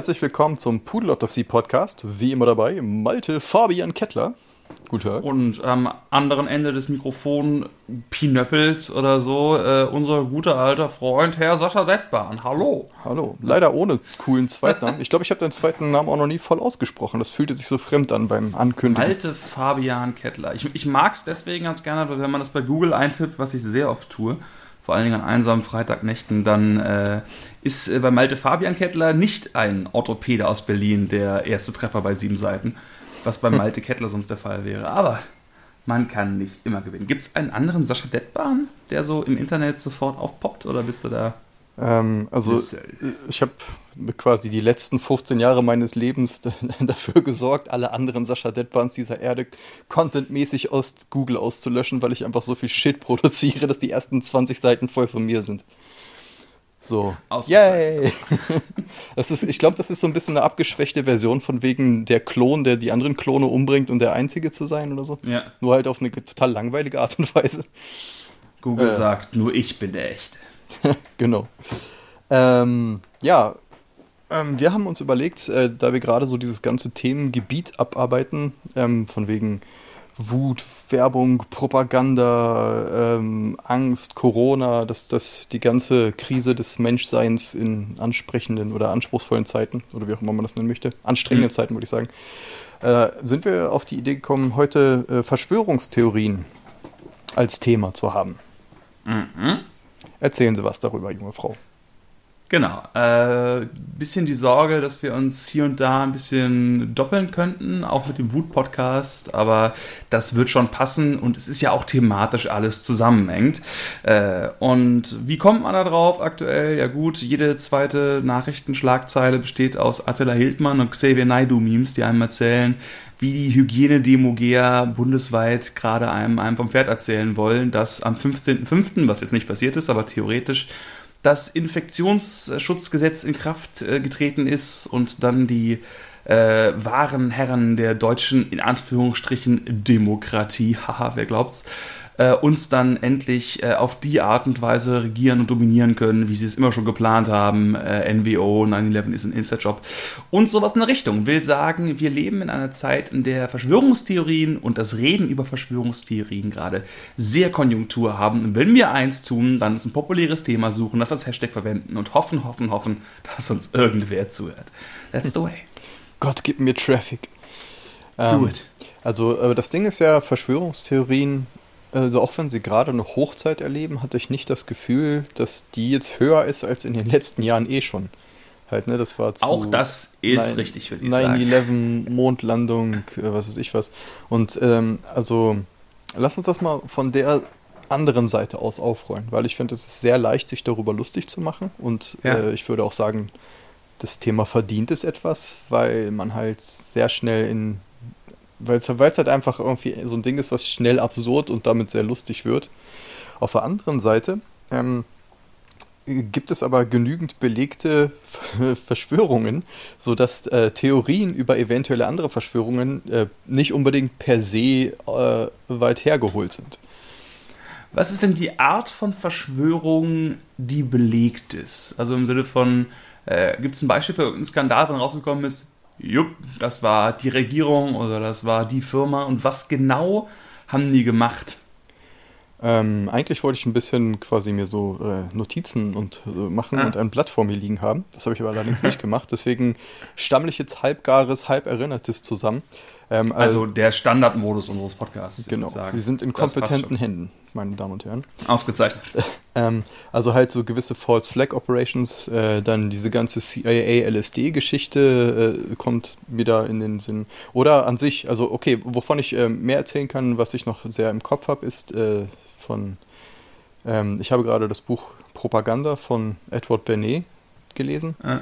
Herzlich willkommen zum Pudelautopsie Podcast. Wie immer dabei Malte Fabian Kettler. Guten Tag. Und am anderen Ende des Mikrofons Pinöppels oder so äh, unser guter alter Freund Herr Sascha Dettbahn. Hallo. Hallo. Leider ohne coolen Zweitnamen. Ich glaube, ich habe deinen zweiten Namen auch noch nie voll ausgesprochen. Das fühlte sich so fremd an beim Ankündigen. Malte Fabian Kettler. Ich, ich mag es deswegen ganz gerne, weil wenn man das bei Google eintippt, was ich sehr oft tue, vor allen Dingen an einsamen Freitagnächten, dann äh, ist äh, bei Malte Fabian Kettler nicht ein Orthopäde aus Berlin der erste Treffer bei sieben Seiten, was bei Malte Kettler sonst der Fall wäre. Aber man kann nicht immer gewinnen. Gibt es einen anderen Sascha Detbahn, der so im Internet sofort aufpoppt oder bist du da ähm, also ich habe quasi die letzten 15 Jahre meines Lebens dafür gesorgt, alle anderen Sascha Deadbans dieser Erde contentmäßig aus Google auszulöschen, weil ich einfach so viel Shit produziere, dass die ersten 20 Seiten voll von mir sind. So. Yay! Das ist, ich glaube, das ist so ein bisschen eine abgeschwächte Version von wegen der Klon, der die anderen Klone umbringt und der Einzige zu sein oder so. Ja. Nur halt auf eine total langweilige Art und Weise. Google äh. sagt, nur ich bin der Echte. genau. Ähm, ja, ähm, wir haben uns überlegt, äh, da wir gerade so dieses ganze Themengebiet abarbeiten, ähm, von wegen Wut, Werbung, Propaganda, ähm, Angst, Corona, dass das die ganze Krise des Menschseins in ansprechenden oder anspruchsvollen Zeiten, oder wie auch immer man das nennen möchte, anstrengenden mhm. Zeiten, würde ich sagen, äh, sind wir auf die Idee gekommen, heute äh, Verschwörungstheorien als Thema zu haben. Mhm. Erzählen Sie was darüber, junge Frau. Genau. Äh, bisschen die Sorge, dass wir uns hier und da ein bisschen doppeln könnten, auch mit dem Wut-Podcast, aber das wird schon passen und es ist ja auch thematisch alles zusammenhängt. Äh, und wie kommt man da drauf aktuell? Ja gut, jede zweite Nachrichtenschlagzeile besteht aus Attila Hildmann und Xavier Naidu-Memes, die einem erzählen, wie die Hygienedemogea bundesweit gerade einem, einem vom Pferd erzählen wollen, dass am 15.05., was jetzt nicht passiert ist, aber theoretisch das Infektionsschutzgesetz in Kraft äh, getreten ist und dann die äh, wahren Herren der deutschen, in Anführungsstrichen, Demokratie, haha, wer glaubt's, äh, uns dann endlich äh, auf die Art und Weise regieren und dominieren können, wie sie es immer schon geplant haben. Äh, NWO, 9-11 ist ein Inside-Job und sowas in der Richtung. Will sagen, wir leben in einer Zeit, in der Verschwörungstheorien und das Reden über Verschwörungstheorien gerade sehr Konjunktur haben. Und wenn wir eins tun, dann ist ein populäres Thema suchen, das als Hashtag verwenden und hoffen, hoffen, hoffen, dass uns irgendwer zuhört. That's the way. Gott, gib mir Traffic. Do ähm, it. Also, das Ding ist ja, Verschwörungstheorien also auch wenn sie gerade eine Hochzeit erleben, hatte ich nicht das Gefühl, dass die jetzt höher ist als in den letzten Jahren eh schon. Halt, ne, das war zu Auch das ist 9, richtig, würde ich 9 sagen. 9-11, Mondlandung, äh, was weiß ich was. Und ähm, also, lass uns das mal von der anderen Seite aus aufrollen, weil ich finde, es ist sehr leicht, sich darüber lustig zu machen. Und ja. äh, ich würde auch sagen, das Thema verdient es etwas, weil man halt sehr schnell in weil es halt einfach irgendwie so ein Ding ist, was schnell absurd und damit sehr lustig wird. Auf der anderen Seite ähm, gibt es aber genügend belegte Verschwörungen, sodass äh, Theorien über eventuelle andere Verschwörungen äh, nicht unbedingt per se äh, weit hergeholt sind. Was ist denn die Art von Verschwörung, die belegt ist? Also im Sinne von, äh, gibt es ein Beispiel für irgendeinen Skandal, wenn rausgekommen ist, jupp, das war die Regierung oder das war die Firma und was genau haben die gemacht? Ähm, eigentlich wollte ich ein bisschen quasi mir so äh, Notizen und äh, machen ah. und ein Blatt vor mir liegen haben. Das habe ich aber allerdings nicht gemacht. Deswegen stammle ich jetzt halbgares, halb erinnertes zusammen. Ähm, also, also, der Standardmodus unseres Podcasts. Genau. Sie sind in kompetenten Händen, meine Damen und Herren. Ausgezeichnet. ähm, also halt so gewisse False Flag Operations, äh, dann diese ganze CIA LSD-Geschichte äh, kommt mir da in den Sinn. Oder an sich, also okay, wovon ich äh, mehr erzählen kann, was ich noch sehr im Kopf habe, ist äh, von, ähm, ich habe gerade das Buch Propaganda von Edward Bernet gelesen. Ah.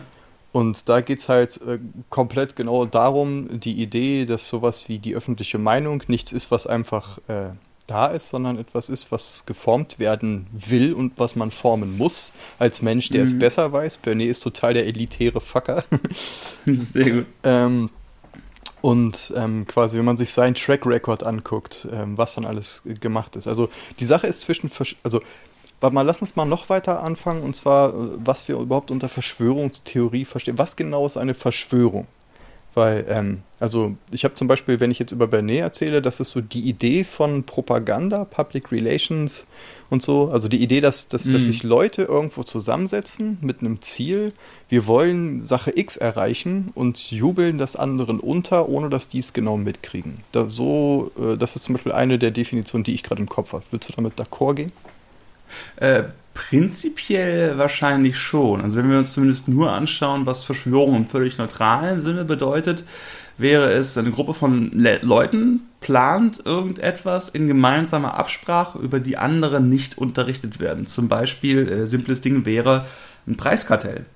Und da geht es halt äh, komplett genau darum, die Idee, dass sowas wie die öffentliche Meinung nichts ist, was einfach äh, da ist, sondern etwas ist, was geformt werden will und was man formen muss als Mensch, der mhm. es besser weiß. Bernet ist total der elitäre Fucker. Sehr gut. ähm, und ähm, quasi, wenn man sich seinen Track Record anguckt, ähm, was dann alles gemacht ist. Also die Sache ist zwischen, also warte mal, lass uns mal noch weiter anfangen und zwar, äh, was wir überhaupt unter Verschwörungstheorie verstehen. Was genau ist eine Verschwörung? Weil, ähm, also ich habe zum Beispiel, wenn ich jetzt über Bernet erzähle, das ist so die Idee von Propaganda, Public Relations und so. Also die Idee, dass, dass, mm. dass mhm. sich Leute irgendwo zusammensetzen mit einem Ziel. Wir wollen Sache X erreichen und jubeln das anderen unter, ohne dass die es genau mitkriegen. Da, so, äh, das ist zum Beispiel eine der Definitionen, die ich gerade im Kopf habe. Würdest du damit d'accord gehen? Äh, Prinzipiell wahrscheinlich schon. Also wenn wir uns zumindest nur anschauen, was Verschwörung im völlig neutralen Sinne bedeutet, wäre es, eine Gruppe von Le Leuten plant irgendetwas in gemeinsamer Absprache, über die andere nicht unterrichtet werden. Zum Beispiel, äh, simples Ding wäre ein Preiskartell.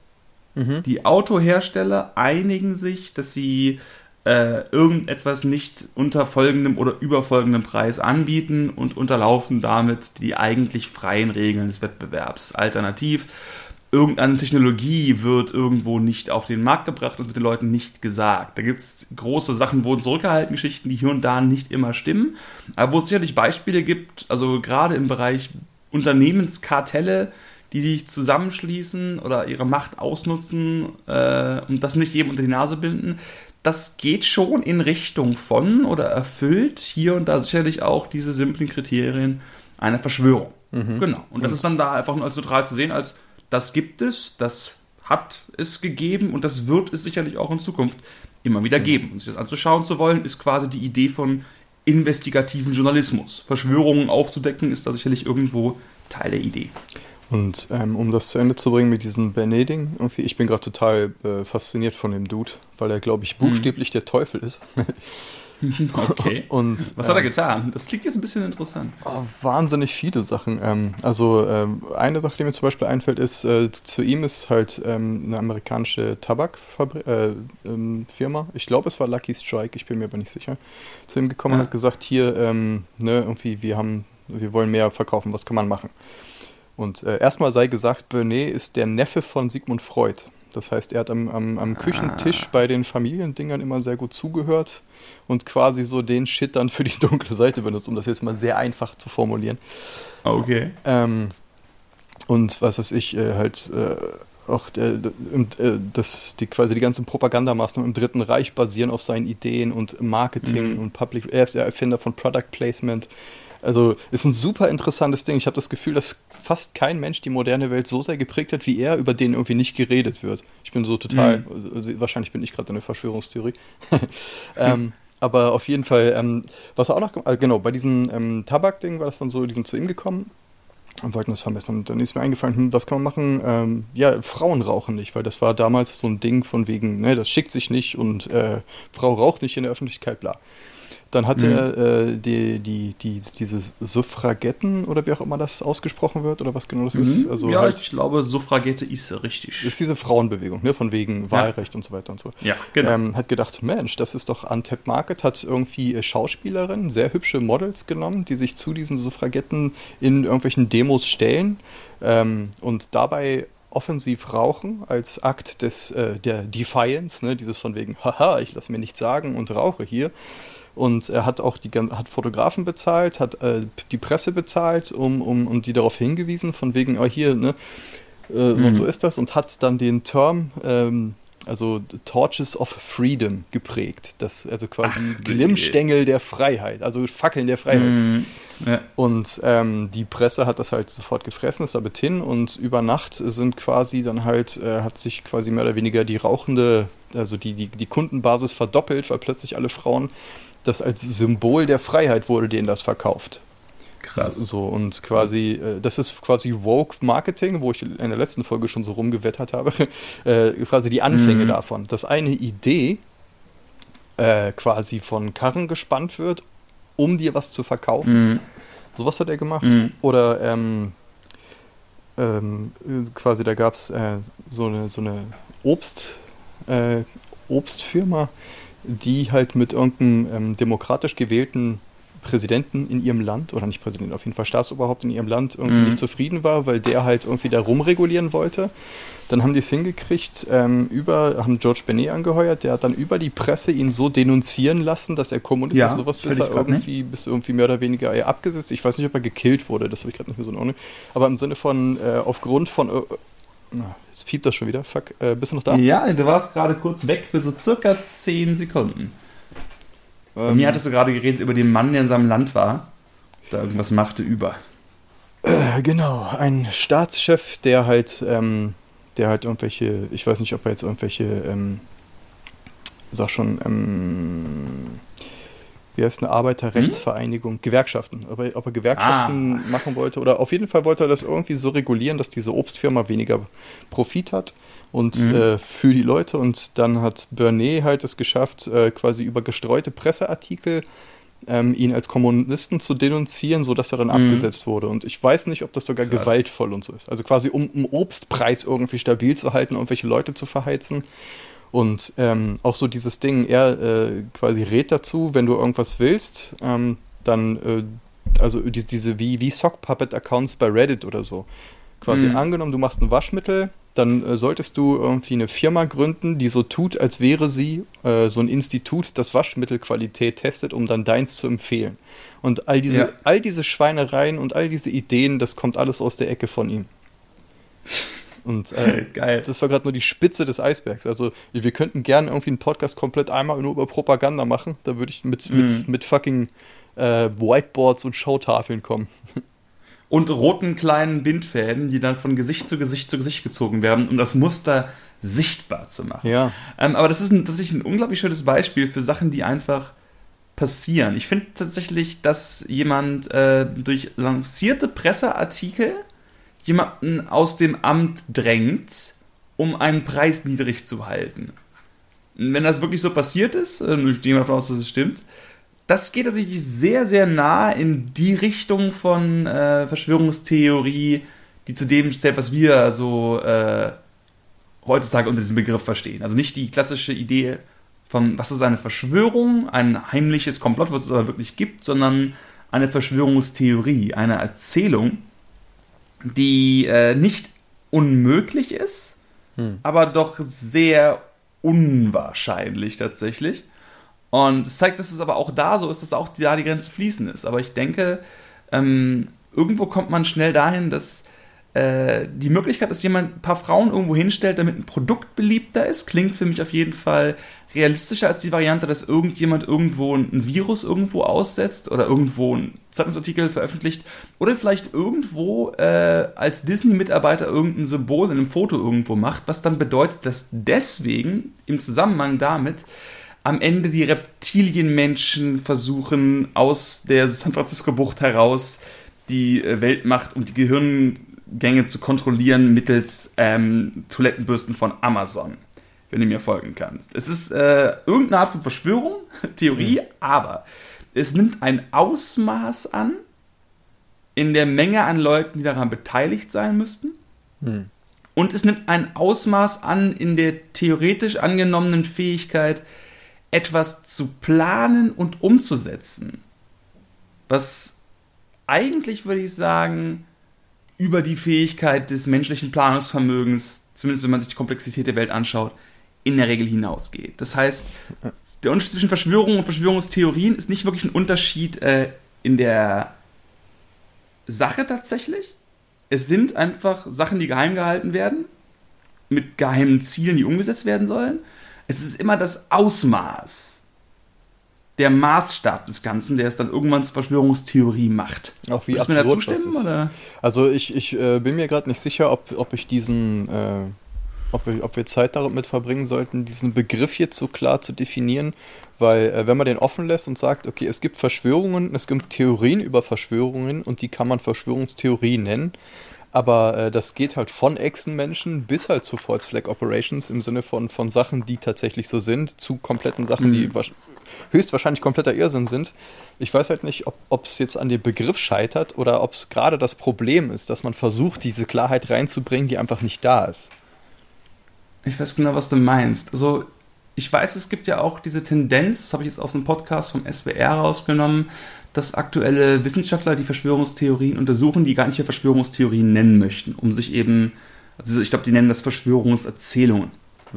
Mhm. Die Autohersteller einigen sich, dass sie äh, irgendetwas nicht unter folgendem oder über folgendem Preis anbieten und unterlaufen damit die eigentlich freien Regeln des Wettbewerbs. Alternativ, irgendeine Technologie wird irgendwo nicht auf den Markt gebracht, das wird den Leuten nicht gesagt. Da gibt es große Sachen, wurden zurückgehalten, Geschichten, die hier und da nicht immer stimmen, aber wo es sicherlich Beispiele gibt, also gerade im Bereich Unternehmenskartelle, die sich zusammenschließen oder ihre Macht ausnutzen äh, und das nicht jedem unter die Nase binden das geht schon in Richtung von oder erfüllt hier und da sicherlich auch diese simplen Kriterien einer Verschwörung. Mhm. Genau. Und das ist dann da einfach nur als neutral zu sehen, als das gibt es, das hat es gegeben und das wird es sicherlich auch in Zukunft immer wieder mhm. geben. Und sich das anzuschauen zu wollen, ist quasi die Idee von investigativen Journalismus. Verschwörungen aufzudecken, ist da sicherlich irgendwo Teil der Idee. Und ähm, um das zu Ende zu bringen mit diesem Beneding, irgendwie, ich bin gerade total äh, fasziniert von dem Dude, weil er, glaube ich, buchstäblich hm. der Teufel ist. okay. Und, Was hat er ähm, getan? Das klingt jetzt ein bisschen interessant. Oh, wahnsinnig viele Sachen. Ähm, also ähm, eine Sache, die mir zum Beispiel einfällt, ist, äh, zu ihm ist halt ähm, eine amerikanische Tabakfirma, äh, ähm, ich glaube es war Lucky Strike, ich bin mir aber nicht sicher, zu ihm gekommen ja. und hat gesagt, hier, ähm, ne, irgendwie, wir haben, wir wollen mehr verkaufen, was kann man machen? Und äh, erstmal sei gesagt, Bernet ist der Neffe von Sigmund Freud. Das heißt, er hat am, am, am Küchentisch ah. bei den Familiendingern immer sehr gut zugehört und quasi so den Shit dann für die dunkle Seite benutzt, um das jetzt mal sehr einfach zu formulieren. Okay. Ähm, und was weiß ich, äh, halt äh, auch äh, das, die, quasi die ganzen Propagandamaßnahmen im Dritten Reich basieren auf seinen Ideen und Marketing mhm. und Public. Er ist der Erfinder von Product Placement. Also ist ein super interessantes Ding. Ich habe das Gefühl, dass fast kein Mensch die moderne Welt so sehr geprägt hat wie er, über den irgendwie nicht geredet wird. Ich bin so total, mhm. also wahrscheinlich bin ich gerade eine Verschwörungstheorie. ähm, aber auf jeden Fall, ähm, was auch noch, äh, genau, bei diesem ähm, Tabak-Ding war das dann so, die sind zu ihm gekommen und wollten das verbessern. Und dann ist mir eingefallen, hm, was kann man machen? Ähm, ja, Frauen rauchen nicht, weil das war damals so ein Ding von wegen, ne, das schickt sich nicht und äh, Frau raucht nicht in der Öffentlichkeit, bla. Dann hat mhm. er äh, die, die, die, diese Suffragetten oder wie auch immer das ausgesprochen wird oder was genau das mhm. ist. Also ja, halt, ich glaube, Suffragette ist richtig. Ist diese Frauenbewegung, ne, von wegen Wahlrecht ja. und so weiter und so. Ja, genau. Ähm, hat gedacht, Mensch, das ist doch Antep Market, hat irgendwie äh, Schauspielerinnen, sehr hübsche Models genommen, die sich zu diesen Suffragetten in irgendwelchen Demos stellen ähm, und dabei offensiv rauchen als Akt des äh, der Defiance, ne, dieses von wegen, haha, ich lasse mir nichts sagen und rauche hier. Und er hat auch die hat Fotografen bezahlt, hat äh, die Presse bezahlt, um, um, um die darauf hingewiesen, von wegen, oh hier, ne, äh, mhm. und so ist das, und hat dann den Term, ähm, also Torches of Freedom geprägt. Das, also quasi Ach, Glimmstängel der Freiheit, also Fackeln der Freiheit. Mhm. Ja. Und ähm, die Presse hat das halt sofort gefressen, ist damit hin und über Nacht sind quasi dann halt, äh, hat sich quasi mehr oder weniger die rauchende, also die, die, die Kundenbasis verdoppelt, weil plötzlich alle Frauen das als Symbol der Freiheit wurde denen das verkauft. Krass. So, und quasi, äh, das ist quasi Woke Marketing, wo ich in der letzten Folge schon so rumgewettert habe, äh, quasi die Anfänge mhm. davon, dass eine Idee äh, quasi von Karren gespannt wird, um dir was zu verkaufen. Mhm. Sowas hat er gemacht. Mhm. Oder ähm, ähm, quasi, da gab es äh, so eine, so eine Obst, äh, Obstfirma, die halt mit irgendeinem ähm, demokratisch gewählten Präsidenten in ihrem Land, oder nicht Präsident, auf jeden Fall Staatsoberhaupt in ihrem Land irgendwie Mhm. nicht zufrieden war, weil der halt irgendwie da rumregulieren wollte. Dann haben die es hingekriegt, ähm, über, haben George Benet angeheuert, der hat dann über die Presse ihn so denunzieren lassen, dass er Kommunist Ja, ist, sowas bis er irgendwie, bis irgendwie mehr oder weniger eher abgesetzt. Ich weiß nicht, ob er gekillt wurde, das habe ich gerade nicht mehr so in Ordnung. Aber im Sinne von, äh, aufgrund von, äh, jetzt piept das schon wieder, fuck, äh, bist du noch da? Ja, du warst gerade kurz weg für so circa 10 Sekunden. Bei Ähm, mir hattest du gerade geredet über den Mann, der in seinem Land war, da irgendwas machte über. Äh, genau, ein Staatschef, der halt, ähm, der halt irgendwelche, ich weiß nicht, ob er jetzt irgendwelche, ähm, sag schon, ähm, wie heißt eine Arbeiterrechtsvereinigung, Gewerkschaften, ob er, ob er Gewerkschaften machen wollte oder auf jeden Fall wollte er das irgendwie so regulieren, dass diese Obstfirma weniger Profit hat und Mhm. äh, für die Leute und dann hat Bernet halt es geschafft, äh, quasi über gestreute Presseartikel ähm, ihn als Kommunisten zu denunzieren, sodass er dann Mhm. abgesetzt wurde. Und ich weiß nicht, ob das sogar Krass. gewaltvoll und so ist. Also quasi, um einen Obstpreis irgendwie stabil zu halten, irgendwelche Leute zu verheizen. Und ähm, auch so dieses Ding, er äh, quasi rät dazu, wenn du irgendwas willst, ähm, dann, äh, also die, diese wie, wie Sockpuppet-Accounts bei Reddit oder so. Quasi Mhm. angenommen, du machst ein Waschmittel, dann äh, solltest du irgendwie eine Firma gründen, die so tut, als wäre sie äh, so ein Institut, das Waschmittelqualität testet, um dann deins zu empfehlen. Und all diese, Ja. all diese Schweinereien und all diese Ideen, das kommt alles aus der Ecke von ihm. Und äh, Geil. das war gerade nur die Spitze des Eisbergs. Also wir könnten gerne irgendwie einen Podcast komplett einmal nur über Propaganda machen. Da würde ich mit, Mhm. mit, mit fucking äh, Whiteboards und Showtafeln kommen. Und roten kleinen Bindfäden, die dann von Gesicht zu Gesicht zu Gesicht gezogen werden, um das Muster sichtbar zu machen. Ja. Ähm, aber das ist, ein, das ist ein unglaublich schönes Beispiel für Sachen, die einfach passieren. Ich finde tatsächlich, dass jemand äh, durch lancierte Presseartikel jemanden aus dem Amt drängt, um einen Preis niedrig zu halten. Wenn das wirklich so passiert ist, äh, ich gehe mal davon aus, dass es stimmt, das geht tatsächlich sehr, sehr nah in die Richtung von äh, Verschwörungstheorie, die zu dem zählt, was wir so äh, heutzutage unter diesem Begriff verstehen. Also nicht die klassische Idee von, was ist eine Verschwörung, ein heimliches Komplott, was es aber wirklich gibt, sondern eine Verschwörungstheorie, eine Erzählung, die äh, nicht unmöglich ist, Hm. aber doch sehr unwahrscheinlich tatsächlich. Und es zeigt, dass es aber auch da so ist, dass auch da die Grenze fließen ist. Aber ich denke, ähm, irgendwo kommt man schnell dahin, dass äh, die Möglichkeit, dass jemand ein paar Frauen irgendwo hinstellt, damit ein Produkt beliebter ist, klingt für mich auf jeden Fall realistischer als die Variante, dass irgendjemand irgendwo ein Virus irgendwo aussetzt oder irgendwo einen Zeitungsartikel veröffentlicht oder vielleicht irgendwo äh, als Disney-Mitarbeiter irgendein Symbol in einem Foto irgendwo macht, was dann bedeutet, dass deswegen im Zusammenhang damit am Ende die Reptilienmenschen versuchen, aus der San Francisco-Bucht heraus die äh, Weltmacht und die Gehirngänge zu kontrollieren mittels ähm, Toilettenbürsten von Amazon, wenn du mir folgen kannst. Es ist äh, irgendeine Art von Verschwörung, Theorie, aber es nimmt ein Ausmaß an in der Menge an Leuten, die daran beteiligt sein müssten. Hm. Und es nimmt ein Ausmaß an in der theoretisch angenommenen Fähigkeit, etwas zu planen und umzusetzen. Was eigentlich, würde ich sagen, über die Fähigkeit des menschlichen Planungsvermögens, zumindest wenn man sich die Komplexität der Welt anschaut, in der Regel hinausgeht. Das heißt, der Unterschied zwischen Verschwörung und Verschwörungstheorien ist nicht wirklich ein Unterschied äh, in der Sache tatsächlich. Es sind einfach Sachen, die geheim gehalten werden, mit geheimen Zielen, die umgesetzt werden sollen. Es ist immer das Ausmaß, der Maßstab des Ganzen, der es dann irgendwann zur Verschwörungstheorie macht. Auch wie Würdest du mir da absurd das zustimmen, ist. oder? Also ich, ich äh, bin mir gerade nicht sicher, ob, ob ich diesen, äh, ob, wir, ob wir Zeit damit verbringen sollten, diesen Begriff jetzt so klar zu definieren, weil äh, wenn man den offen lässt und sagt, okay, es gibt Verschwörungen, es gibt Theorien über Verschwörungen und die kann man Verschwörungstheorie nennen, aber äh, das geht halt von Echsenmenschen bis halt zu False Flag Operations im Sinne von, von Sachen, die tatsächlich so sind, zu kompletten Sachen, Mhm. die höchstwahrscheinlich kompletter Irrsinn sind. Ich weiß halt nicht, ob es jetzt an dem Begriff scheitert oder ob es gerade das Problem ist, dass man versucht, diese Klarheit reinzubringen, die einfach nicht da ist. Ich weiß genau, was du meinst. Also, ich weiß, es gibt ja auch diese Tendenz, das habe ich jetzt aus einem Podcast vom SWR rausgenommen, dass aktuelle Wissenschaftler die Verschwörungstheorien untersuchen, die gar nicht mehr Verschwörungstheorien nennen möchten, um sich eben, also ich glaube, die nennen das Verschwörungserzählungen,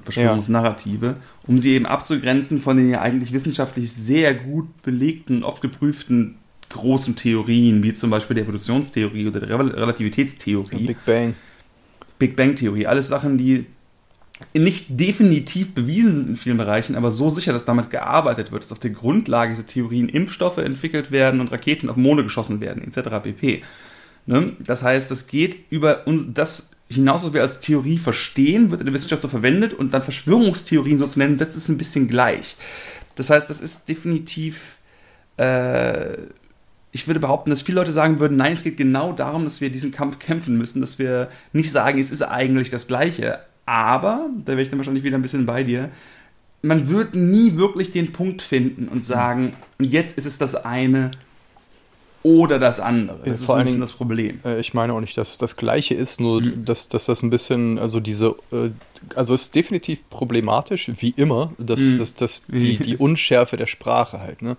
Verschwörungsnarrative, ja. um sie eben abzugrenzen von den ja eigentlich wissenschaftlich sehr gut belegten, oft geprüften großen Theorien, wie zum Beispiel der Evolutionstheorie oder der Relativitätstheorie. Big Bang. Big Bang Theorie. Alles Sachen, die nicht definitiv bewiesen sind in vielen Bereichen, aber so sicher, dass damit gearbeitet wird, dass auf der Grundlage dieser Theorien Impfstoffe entwickelt werden und Raketen auf Monde geschossen werden, etc. pp. Ne? Das heißt, das geht über uns, das hinaus, was wir als Theorie verstehen, wird in der Wissenschaft so verwendet und dann Verschwörungstheorien so zu nennen, setzt es ein bisschen gleich. Das heißt, das ist definitiv, äh, ich würde behaupten, dass viele Leute sagen würden, nein, es geht genau darum, dass wir diesen Kampf kämpfen müssen, dass wir nicht sagen, es ist eigentlich das Gleiche, aber, da wäre ich dann wahrscheinlich wieder ein bisschen bei dir, man wird nie wirklich den Punkt finden und sagen, jetzt ist es das eine oder das andere. Das ja, ist ein bisschen das Problem. Äh, ich meine auch nicht, dass es das Gleiche ist, nur mhm. dass, dass das ein bisschen, also diese, äh, also es ist definitiv problematisch, wie immer, dass, mhm. dass, dass die, die Unschärfe der Sprache halt. Ne?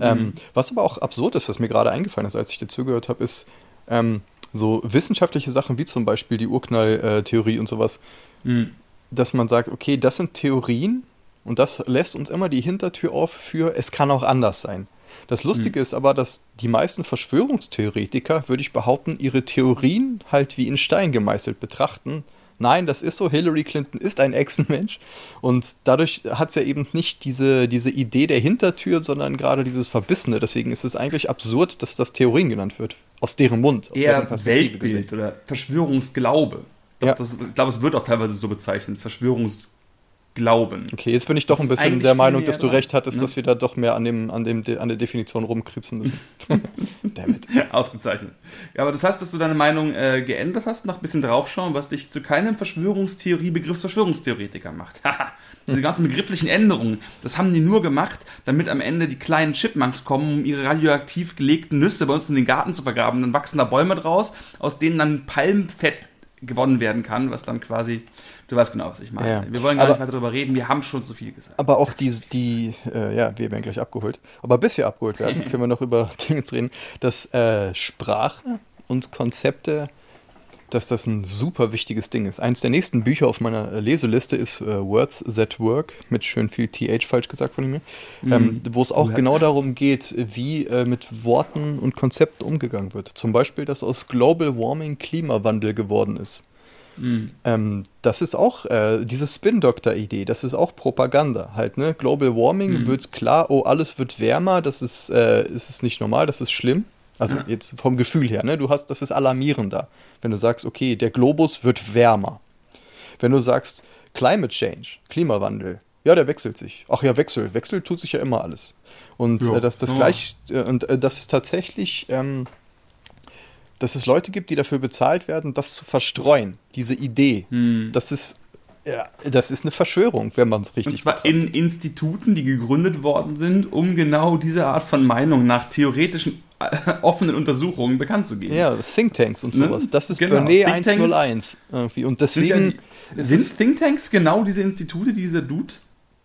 Ähm, mhm. was aber auch absurd ist, was mir gerade eingefallen ist, als ich dir zugehört habe, ist ähm, so wissenschaftliche Sachen wie zum Beispiel die Urknalltheorie und sowas Mhm. Dass man sagt, okay, das sind Theorien und das lässt uns immer die Hintertür auf für, es kann auch anders sein. Das Lustige mhm. ist aber, dass die meisten Verschwörungstheoretiker, würde ich behaupten, ihre Theorien halt wie in Stein gemeißelt betrachten. Nein, das ist so, Hillary Clinton ist ein Echsenmensch und dadurch hat es ja eben nicht diese, diese Idee der Hintertür, sondern gerade dieses Verbissene. Deswegen ist es eigentlich absurd, dass das Theorien genannt wird, aus deren Mund. Aus Eher Weltbild gesehen. oder Verschwörungsglaube. Ja. Das, ich glaube, es wird auch teilweise so bezeichnet, Verschwörungsglauben. Okay, jetzt bin ich doch ein bisschen der Meinung, dass du recht hattest, ne? dass wir da doch mehr an, dem, an, dem, an der Definition rumkripsen müssen. Damit. Ausgezeichnet. Ja, aber das heißt, dass du deine Meinung äh, geändert hast, nach ein bisschen draufschauen, was dich zu keinem Verschwörungstheorie-Begriff Verschwörungstheoretiker macht. Haha. Diese ganzen begrifflichen Änderungen, das haben die nur gemacht, damit am Ende die kleinen Chipmunks kommen, um ihre radioaktiv gelegten Nüsse bei uns in den Garten zu vergraben. Dann wachsen da Bäume draus, aus denen dann Palmfett gewonnen werden kann, was dann quasi, du weißt genau, was ich meine. Ja. Wir wollen gar aber, nicht weiter darüber reden, wir haben schon so viel gesagt. Aber auch die, die äh, ja, wir werden gleich abgeholt. Aber bis wir abgeholt werden, können wir noch über Dinge reden, dass äh, Sprache und Konzepte dass das ein super wichtiges Ding ist. Eins der nächsten Bücher auf meiner Leseliste ist äh, Words That Work, mit schön viel TH falsch gesagt von mir, mhm. ähm, wo es auch ja. genau darum geht, wie äh, mit Worten und Konzepten umgegangen wird. Zum Beispiel, dass aus Global Warming Klimawandel geworden ist. Mhm. Ähm, das ist auch äh, diese Spin-Doctor-Idee, das ist auch Propaganda halt, ne? Global Warming mhm. wird klar, oh, alles wird wärmer, das ist, äh, ist es nicht normal, das ist schlimm. Also ja. jetzt vom Gefühl her, ne? Du hast, das ist alarmierender. Wenn du sagst, okay, der Globus wird wärmer. Wenn du sagst, Climate Change, Klimawandel, ja, der wechselt sich. Ach ja, Wechsel. Wechsel tut sich ja immer alles. Und ja, äh, dass das ja. gleich, äh, und äh, dass es tatsächlich, ähm, dass es Leute gibt, die dafür bezahlt werden, das zu verstreuen, diese Idee. Hm. Das ist ja, das ist eine Verschwörung, wenn man es richtig Und zwar betrachtet. in Instituten, die gegründet worden sind, um genau diese Art von Meinung nach theoretischen offenen Untersuchungen bekannt zu geben. Ja, Thinktanks und ne? sowas. Ne? Das ist genau. Bernet 101 irgendwie. Und deswegen. Sind, ja sind Thinktanks genau diese Institute, die dieser Dude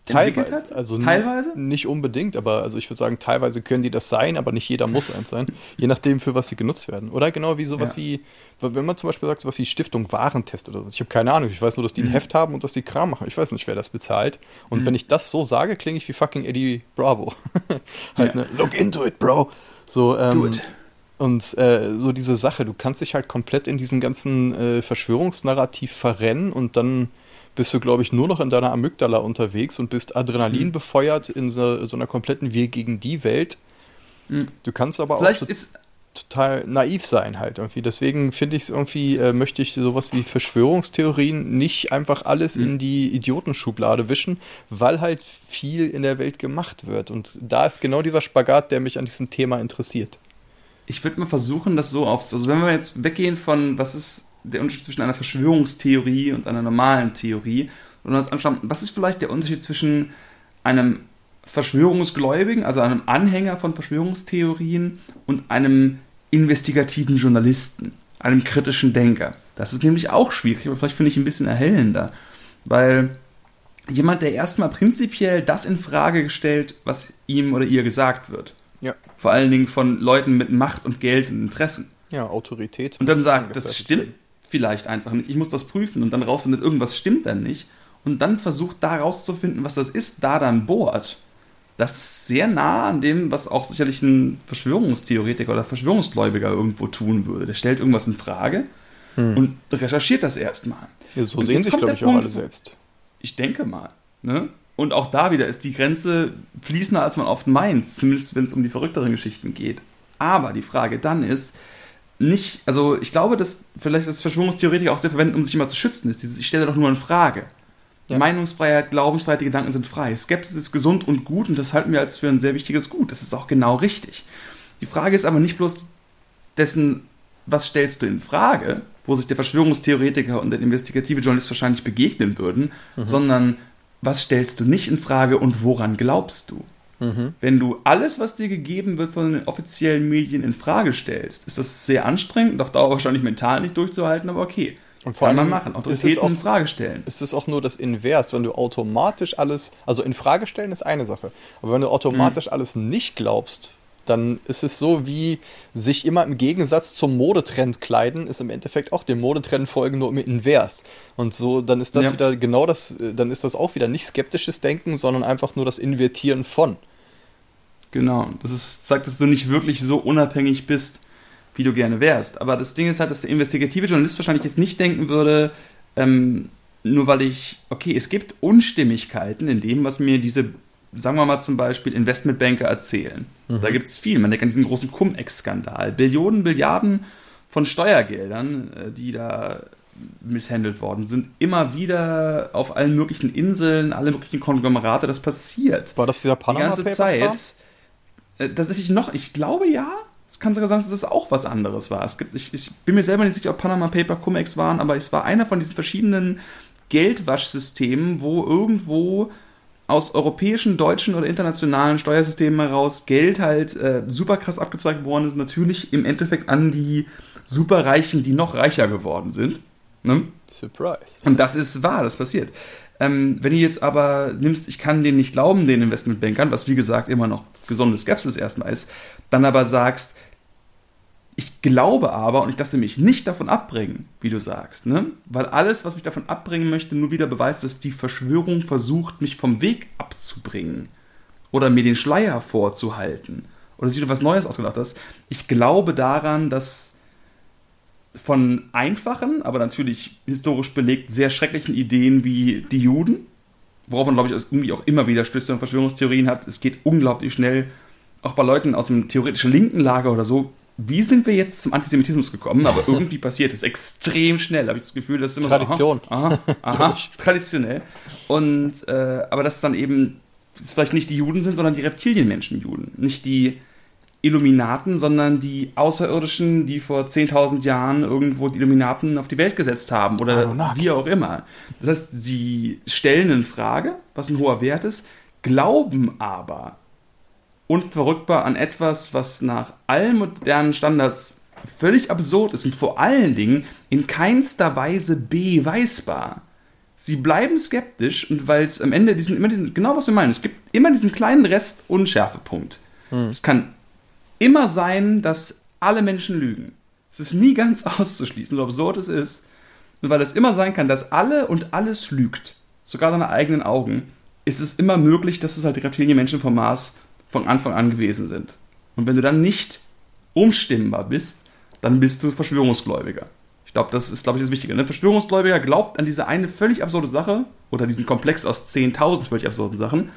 teilweise, hat? Also teilweise? Nicht unbedingt, aber also ich würde sagen, teilweise können die das sein, aber nicht jeder muss eins sein. je nachdem, für was sie genutzt werden. Oder genau wie sowas ja. wie, wenn man zum Beispiel sagt, sowas wie Stiftung Warentest oder so. Ich habe keine Ahnung. Ich weiß nur, dass die ein mhm. Heft haben und dass die Kram machen. Ich weiß nicht, wer das bezahlt. Und mhm. wenn ich das so sage, klinge ich wie fucking Eddie Bravo. halt, ja. ne? Look into it, Bro. So, ähm. Und äh, so diese Sache, du kannst dich halt komplett in diesem ganzen äh, Verschwörungsnarrativ verrennen und dann bist du, glaube ich, nur noch in deiner Amygdala unterwegs und bist Adrenalin mhm. befeuert in so, so, einer kompletten Wir gegen die Welt. Mhm. Du kannst aber Vielleicht auch ist total naiv sein halt irgendwie. Deswegen finde ich es irgendwie, äh, möchte ich sowas wie Verschwörungstheorien nicht einfach alles mhm. in die Idiotenschublade wischen, weil halt viel in der Welt gemacht wird. Und da ist genau dieser Spagat, der mich an diesem Thema interessiert. Ich würde mal versuchen, das so auf, also wenn wir jetzt weggehen von, was ist der Unterschied zwischen einer Verschwörungstheorie und einer normalen Theorie, und uns anschauen, was ist vielleicht der Unterschied zwischen einem Verschwörungsgläubigen, also einem Anhänger von Verschwörungstheorien und einem investigativen Journalisten, einem kritischen Denker. Das ist nämlich auch schwierig, aber vielleicht finde ich ein bisschen erhellender, weil jemand, der erstmal prinzipiell das in Frage stellt, was ihm oder ihr gesagt wird. Ja. Vor allen Dingen von Leuten mit Macht und Geld und Interessen. Ja, Autorität. Und dann sagt, das stimmt vielleicht einfach nicht. Ich muss das prüfen und dann rausfindet, irgendwas stimmt dann nicht. Und dann versucht da rauszufinden, was das ist, da dann bohrt. Das ist sehr nah an dem, was auch sicherlich ein Verschwörungstheoretiker oder Verschwörungsgläubiger irgendwo tun würde. Der stellt irgendwas in Frage und recherchiert das erstmal. Ja, so Und sehen sich, glaube ich, auch Punkt, alle wo- selbst. Ich denke mal. Ne? Und auch da wieder ist die Grenze fließender, als man oft meint, zumindest wenn es um die verrückteren Geschichten geht. Aber die Frage dann ist, nicht, also ich glaube, dass vielleicht das Verschwörungstheoretiker auch sehr verwenden, um sich immer zu schützen, ist ich stelle doch nur in Frage. Ja. Meinungsfreiheit, Glaubensfreiheit, die Gedanken sind frei. Skepsis ist gesund und gut und das halten wir als für ein sehr wichtiges Gut. Das ist auch genau richtig. Die Frage ist aber nicht bloß dessen, was stellst du in Frage, wo sich der Verschwörungstheoretiker und der investigative Journalist wahrscheinlich begegnen würden, sondern was stellst du nicht in Frage und woran glaubst du? Mhm. Wenn du alles, was dir gegeben wird von den offiziellen Medien in Frage stellst, ist das sehr anstrengend und auf Dauer wahrscheinlich mental nicht durchzuhalten, aber okay. Und vor Kann man allem machen. ist es Autoritäten auch- in Frage stellen. Es ist auch nur das Invers, wenn du automatisch alles, also in Frage stellen ist eine Sache, aber wenn du automatisch Mhm. alles nicht glaubst, dann ist es so wie sich immer im Gegensatz zum Modetrend kleiden, ist im Endeffekt auch dem Modetrend folgen, nur im Invers. Und so, dann ist das Ja. wieder genau das, dann ist das auch wieder nicht skeptisches Denken, sondern einfach nur das Invertieren von. Genau. Das ist, zeigt, dass du nicht wirklich so unabhängig bist, wie du gerne wärst. Aber das Ding ist halt, dass der investigative Journalist wahrscheinlich jetzt nicht denken würde, ähm, nur weil ich, okay, es gibt Unstimmigkeiten in dem, was mir diese, sagen wir mal zum Beispiel Investmentbanker erzählen. Da gibt es viel. Man denkt an diesen großen Cum-Ex-Skandal. Billionen, Milliarden von Steuergeldern, äh, die da misshandelt worden sind, immer wieder auf allen möglichen Inseln, alle möglichen Konglomerate, das passiert War das dieser die Panama ganze Zeit. Äh, Tatsächlich noch, ich glaube ja. Es kann sogar sein, dass das auch was anderes war. Es gibt, ich, ich bin mir selber nicht sicher, ob Panama Paper Cum-Ex waren, aber es war einer von diesen verschiedenen Geldwaschsystemen, wo irgendwo aus europäischen, deutschen oder internationalen Steuersystemen heraus Geld halt äh, super krass abgezweigt worden ist. Natürlich im Endeffekt an die Superreichen, die noch reicher geworden sind. Ne? Surprise. Und das ist wahr, das passiert. Ähm, wenn du jetzt aber nimmst, ich kann denen nicht glauben, den Investmentbankern, was wie gesagt immer noch gesunde Skepsis erstmal ist, dann aber sagst, ich glaube aber und ich lasse mich nicht davon abbringen, wie du sagst, ne? Weil alles, was mich davon abbringen möchte, nur wieder beweist, dass die Verschwörung versucht, mich vom Weg abzubringen oder mir den Schleier vorzuhalten oder sich was Neues ausgedacht hast. Ich glaube daran, dass von einfachen, aber natürlich historisch belegt sehr schrecklichen Ideen wie die Juden, worauf man, glaube ich, irgendwie auch immer wieder Stöße und Verschwörungstheorien hat. Es geht unglaublich schnell, auch bei Leuten aus dem theoretischen linken Lager oder so. Wie sind wir jetzt zum Antisemitismus gekommen? Aber irgendwie passiert es extrem schnell, habe ich das Gefühl, das ist immer Tradition. So, aha, aha, aha traditionell. Und, äh, aber dass dann eben es vielleicht nicht die Juden sind, sondern die Reptilienmenschen Juden. Nicht die Illuminaten, sondern die Außerirdischen, die vor 10.000 Jahren irgendwo die Illuminaten auf die Welt gesetzt haben oder Anunnaki. wie auch immer. Das heißt, sie stellen in Frage, was ein hoher Wert ist, glauben aber unverrückbar an etwas, was nach allen modernen Standards völlig absurd ist und vor allen Dingen in keinster Weise beweisbar. Sie bleiben skeptisch und weil es am Ende diesen, immer diesen, genau was wir meinen, es gibt immer diesen kleinen Rest Unschärfepunkt. Es kann immer sein, dass alle Menschen lügen. Es ist nie ganz auszuschließen, so absurd es ist. Und weil es immer sein kann, dass alle und alles lügt, sogar deine eigenen Augen, ist es immer möglich, dass es halt die Reptilienmenschen vom Mars von Anfang an gewesen sind. Und wenn du dann nicht umstimmbar bist, dann bist du Verschwörungsgläubiger. Ich glaube, das ist, glaube ich, das Wichtige. Ne? Verschwörungsgläubiger glaubt an diese eine völlig absurde Sache oder diesen Komplex aus 10.000 völlig absurden Sachen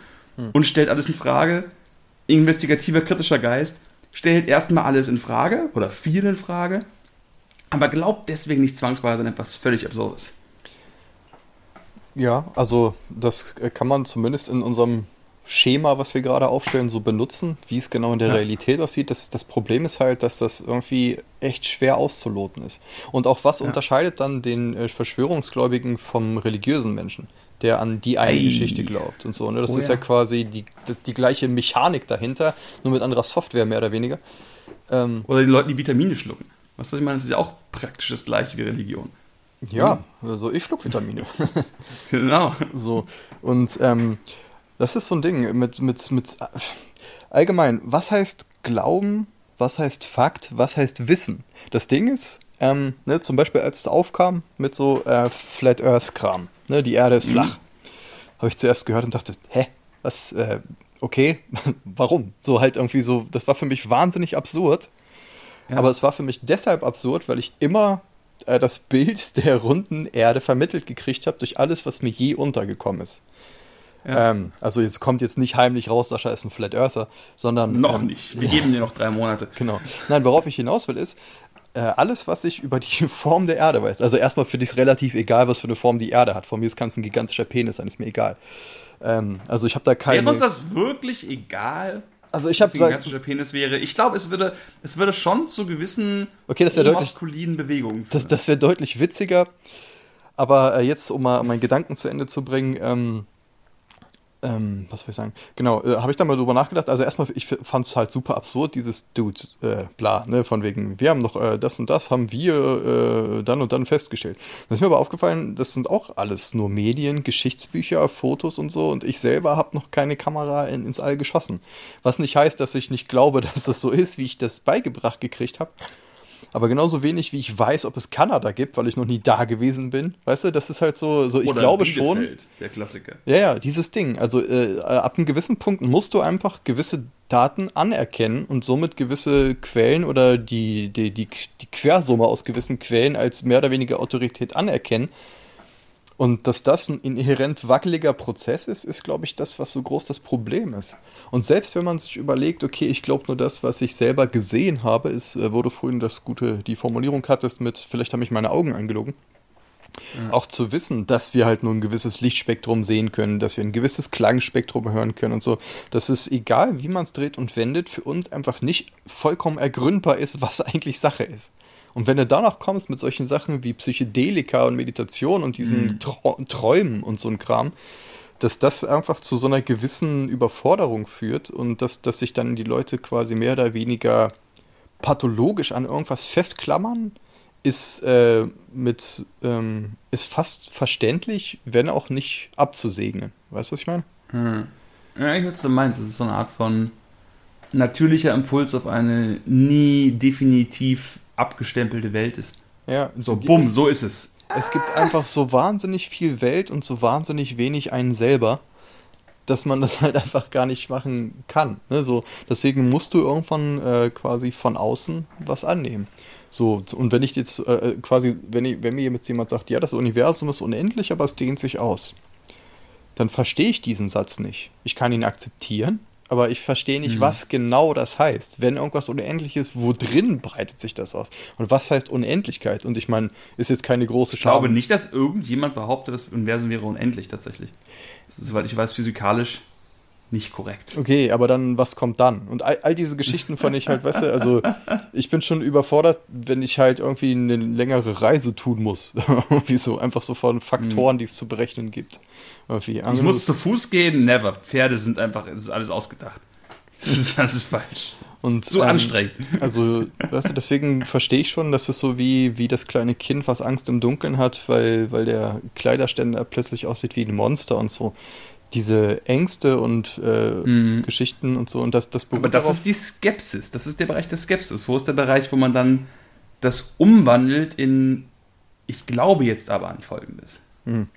und stellt alles in Frage. Investigativer, kritischer Geist stellt erstmal alles in Frage oder viel in Frage, aber glaubt deswegen nicht zwangsweise an etwas völlig Absurdes. Ja, also das kann man zumindest in unserem Schema, was wir gerade aufstellen, so benutzen, wie es genau in der Ja. Realität aussieht. Das, das Problem ist halt, dass das irgendwie echt schwer auszuloten ist. Und auch was Ja. unterscheidet dann den äh, Verschwörungsgläubigen vom religiösen Menschen, der an die eine Ei. Geschichte glaubt und so. Ne? Das Oh ist ja. ja quasi die, die, die gleiche Mechanik dahinter, nur mit anderer Software mehr oder weniger. Ähm, Oder die Leute, die Vitamine schlucken. Was soll ich meine? Das ist ja auch praktisch das gleiche wie Religion. Ja, also ich schluck Vitamine. genau. So. Und ähm, das ist so ein Ding mit, mit, mit allgemein, was heißt Glauben, was heißt Fakt, was heißt Wissen? Das Ding ist, ähm, ne, zum Beispiel als es aufkam mit so äh, Flat Earth Kram, ne, die Erde ist flach, mhm. habe ich zuerst gehört und dachte, hä, was, äh, okay, warum? So halt irgendwie so, das war für mich wahnsinnig absurd. Ja. Aber es war für mich deshalb absurd, weil ich immer äh, das Bild der runden Erde vermittelt gekriegt habe durch alles, was mir je untergekommen ist. Ja. Ähm, also jetzt kommt jetzt nicht heimlich raus, Sascha ist ein Flat Earther, sondern. Noch ähm, nicht. Wir geben dir noch drei Monate. Genau. Nein, worauf ich hinaus will, ist, äh, alles, was ich über die Form der Erde weiß. Also erstmal finde ich es relativ egal, was für eine Form die Erde hat. Von mir kann es ein gigantischer Penis sein, ist mir egal. Ähm, also ich habe da keine. Wäre uns das wirklich egal? Also ich habe gesagt, gigantischer Penis wäre. Ich glaube, es würde, es würde schon zu gewissen okay, das maskulinen Bewegungen führen. Das, das wäre deutlich witziger. Aber äh, jetzt, um mal meinen Gedanken zu Ende zu bringen, ähm, ähm, was soll ich sagen? Genau, äh, habe ich da mal drüber nachgedacht. Also erstmal, ich fand es halt super absurd, dieses Dude, äh, bla, ne, von wegen, wir haben noch äh, das und das, haben wir äh, dann und dann festgestellt. Das ist mir aber aufgefallen, das sind auch alles nur Medien, Geschichtsbücher, Fotos und so und ich selber habe noch keine Kamera in, ins All geschossen. Was nicht heißt, dass ich nicht glaube, dass das so ist, wie ich das beigebracht gekriegt habe. Aber genauso wenig wie ich weiß, ob es Kanada gibt, weil ich noch nie da gewesen bin. Weißt du, das ist halt so, so ich Oder glaube Bielefeld, schon. Der Klassiker. Ja, ja, dieses Ding. Also äh, ab einem gewissen Punkt musst du einfach gewisse Daten anerkennen und somit gewisse Quellen oder die, die, die, die Quersumme aus gewissen Quellen als mehr oder weniger Autorität anerkennen. Und dass das ein inhärent wackeliger Prozess ist, ist, glaube ich, das, was so groß das Problem ist. Und selbst wenn man sich überlegt, okay, ich glaube nur das, was ich selber gesehen habe, ist, äh, wo du vorhin das gute, die Formulierung hattest mit, vielleicht habe ich meine Augen angelogen. Ja. Auch zu wissen, dass wir halt nur ein gewisses Lichtspektrum sehen können, dass wir ein gewisses Klangspektrum hören können und so, dass es egal, wie man es dreht und wendet, für uns einfach nicht vollkommen ergründbar ist, was eigentlich Sache ist. Und wenn du danach kommst mit solchen Sachen wie Psychedelika und Meditation und diesen mhm. Träumen und so ein Kram, dass das einfach zu so einer gewissen Überforderung führt und dass, dass sich dann die Leute quasi mehr oder weniger pathologisch an irgendwas festklammern, ist äh, mit ähm, ist fast verständlich, wenn auch nicht abzusegnen. Weißt du, was ich meine? Hm. Ja, ich weiß, was du meinst. Es ist so eine Art von natürlicher Impuls auf eine nie definitiv abgestempelte Welt ist. Ja, so bumm, so ist es. Es gibt einfach so wahnsinnig viel Welt und so wahnsinnig wenig einen selber, dass man das halt einfach gar nicht machen kann. Ne? So, deswegen musst du irgendwann äh, quasi von außen was annehmen. So, und wenn ich jetzt äh, äh, quasi, wenn, ich, wenn mir jetzt jemand sagt, ja, das Universum ist unendlich, aber es dehnt sich aus, dann verstehe ich diesen Satz nicht. Ich kann ihn akzeptieren, aber ich verstehe nicht, mhm. was genau das heißt. Wenn irgendwas unendlich ist, wo drin breitet sich das aus? Und was heißt Unendlichkeit? Und ich meine, ist jetzt keine große Ich glaube nicht, dass irgendjemand behauptet, das Universum wäre unendlich tatsächlich. Soweit ich weiß, physikalisch nicht korrekt. Okay, aber dann, was kommt dann? Und all, all diese Geschichten fand ich halt, weißt du, also ich bin schon überfordert, wenn ich halt irgendwie eine längere Reise tun muss. irgendwie so, einfach so von Faktoren, mhm. die es zu berechnen gibt. Irgendwie. Ich muss zu Fuß gehen, never. Pferde sind einfach, es ist alles ausgedacht. Das ist alles falsch. Und, zu ähm, anstrengend. Also, weißt du, deswegen verstehe ich schon, dass es so wie, wie das kleine Kind, was Angst im Dunkeln hat, weil, weil der Kleiderständer plötzlich aussieht wie ein Monster und so diese Ängste und äh, mhm. Geschichten und so und das, das Aber das ist die Skepsis, das ist der Bereich der Skepsis. Wo ist der Bereich, wo man dann das umwandelt in ich glaube jetzt aber an Folgendes. Mhm.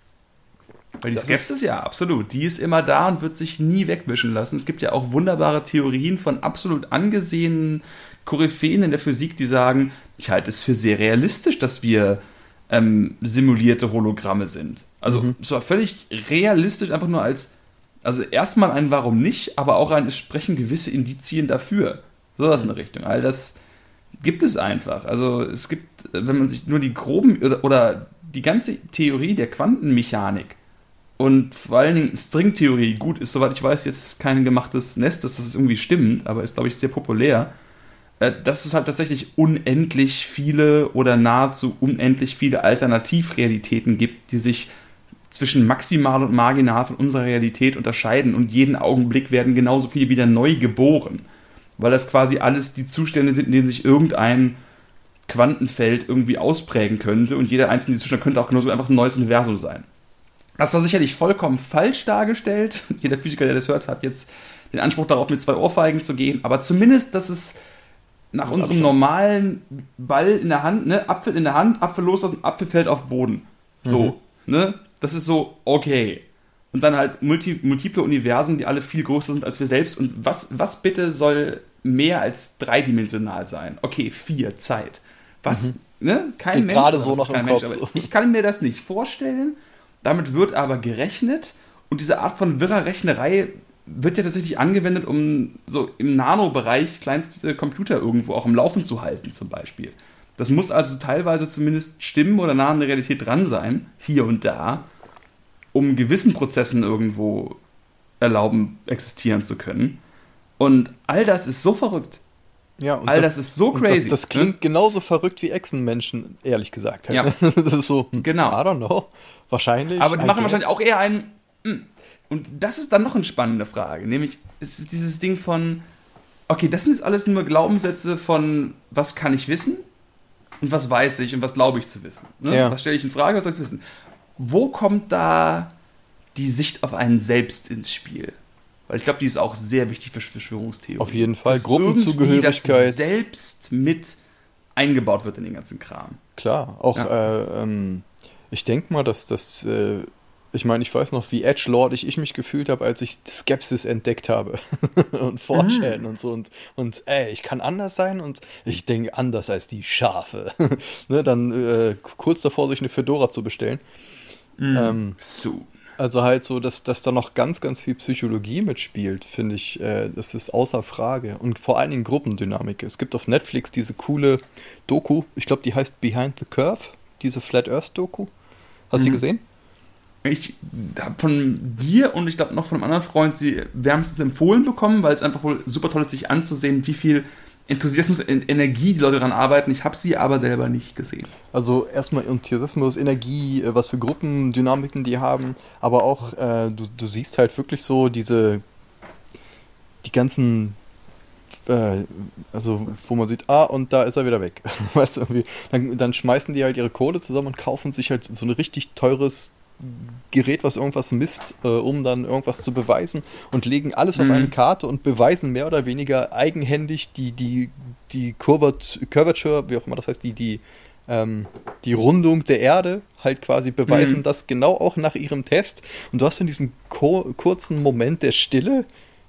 Weil die das Skepsis, ja, absolut. Die ist immer da und wird sich nie wegwischen lassen. Es gibt ja auch wunderbare Theorien von absolut angesehenen Koryphäen in der Physik, die sagen, ich halte es für sehr realistisch, dass wir ähm, simulierte Hologramme sind. Also mhm. es war völlig realistisch, einfach nur als, also erstmal ein Warum nicht, aber auch ein, es sprechen gewisse Indizien dafür. So was in der Richtung. All das gibt es einfach. Also es gibt, wenn man sich nur die groben oder, oder die ganze Theorie der Quantenmechanik und vor allen Dingen Stringtheorie, gut, ist soweit ich weiß jetzt kein gemachtes Nest, dass das irgendwie stimmt, aber ist glaube ich sehr populär dass es halt tatsächlich unendlich viele oder nahezu unendlich viele Alternativrealitäten gibt, die sich zwischen maximal und marginal von unserer Realität unterscheiden und jeden Augenblick werden genauso viele wieder neu geboren. Weil das quasi alles die Zustände sind, in denen sich irgendein Quantenfeld irgendwie ausprägen könnte und jeder einzelne Zustand könnte auch genauso einfach ein neues Universum sein. Das war sicherlich vollkommen falsch dargestellt. Jeder Physiker, der das hört, hat jetzt den Anspruch darauf, mit zwei Ohrfeigen zu gehen. Aber zumindest, dass es nach unserem normalen Ball in der Hand, ne, Apfel in der Hand, Apfel loslassen, Apfel fällt auf Boden. So, mhm. ne? Das ist so, okay. Und dann halt multi, multiple Universen, die alle viel größer sind als wir selbst. Und was, was bitte soll mehr als dreidimensional sein? Okay, vier, Zeit. Was, mhm. ne? Kein Mensch. Gerade so noch im Mensch, Kopf. ich kann mir das nicht vorstellen. Damit wird aber gerechnet. Und diese Art von wirrer Rechnerei wird ja tatsächlich angewendet, um so im Nanobereich kleinste Computer irgendwo auch im Laufen zu halten, zum Beispiel. Das muss also teilweise zumindest stimmen oder nah an der Realität dran sein, hier und da, um gewissen Prozessen irgendwo erlauben, existieren zu können. Und all das ist so verrückt. Ja, all das, das ist so crazy. Das, das, klingt ne? genauso verrückt wie Echsenmenschen, ehrlich gesagt. Ja. das ist so, genau. I don't know. Wahrscheinlich. Aber die machen wahrscheinlich auch eher einen, hm, und das ist dann noch eine spannende Frage, nämlich es ist dieses Ding von, okay, das sind jetzt alles nur Glaubenssätze von, was kann ich wissen und was weiß ich und was glaube ich zu wissen. Ne? Ja. Was stelle ich in Frage, was soll ich wissen? Wo kommt da die Sicht auf einen selbst ins Spiel? Weil ich glaube, die ist auch sehr wichtig für Verschwörungstheorien. Auf jeden Fall. Dass Gruppenzugehörigkeit. Das selbst mit eingebaut wird in den ganzen Kram. Klar, auch ja. äh, ähm, ich denke mal, dass das äh, ich meine, ich weiß noch, wie edgelordig ich mich gefühlt habe, als ich Skepsis entdeckt habe. und Fortran mhm. und so. Und, und ey, ich kann anders sein und ich denke anders als die Schafe. ne, dann äh, kurz davor, sich eine Fedora zu bestellen. Mhm. Ähm, so. Also halt so, dass, dass da noch ganz, ganz viel Psychologie mitspielt, finde ich, äh, das ist außer Frage. Und vor allen Dingen Gruppendynamik. Es gibt auf Netflix diese coole Doku, ich glaube, die heißt Behind the Curve, diese Flat Earth Doku. Hast du mhm. die gesehen? Ich habe von dir und ich glaube noch von einem anderen Freund sie wärmstens empfohlen bekommen, weil es einfach wohl super toll ist, sich anzusehen, wie viel Enthusiasmus, und Energie die Leute daran arbeiten. Ich habe sie aber selber nicht gesehen. Also erstmal Enthusiasmus, Energie, äh, was für Gruppendynamiken die haben, aber auch äh, du, du siehst halt wirklich so diese die ganzen äh, also wo man sieht, ah, und da ist er wieder weg. weißt du, irgendwie. Dann, dann schmeißen die halt ihre Kohle zusammen und kaufen sich halt so ein richtig teures Gerät, was irgendwas misst, äh, um dann irgendwas zu beweisen und legen alles mhm. auf eine Karte und beweisen mehr oder weniger eigenhändig die, die, die Curvature, wie auch immer das heißt, die, die, ähm, die Rundung der Erde halt quasi beweisen mhm. das genau auch nach ihrem Test. Und du hast dann diesen kurzen Moment der Stille,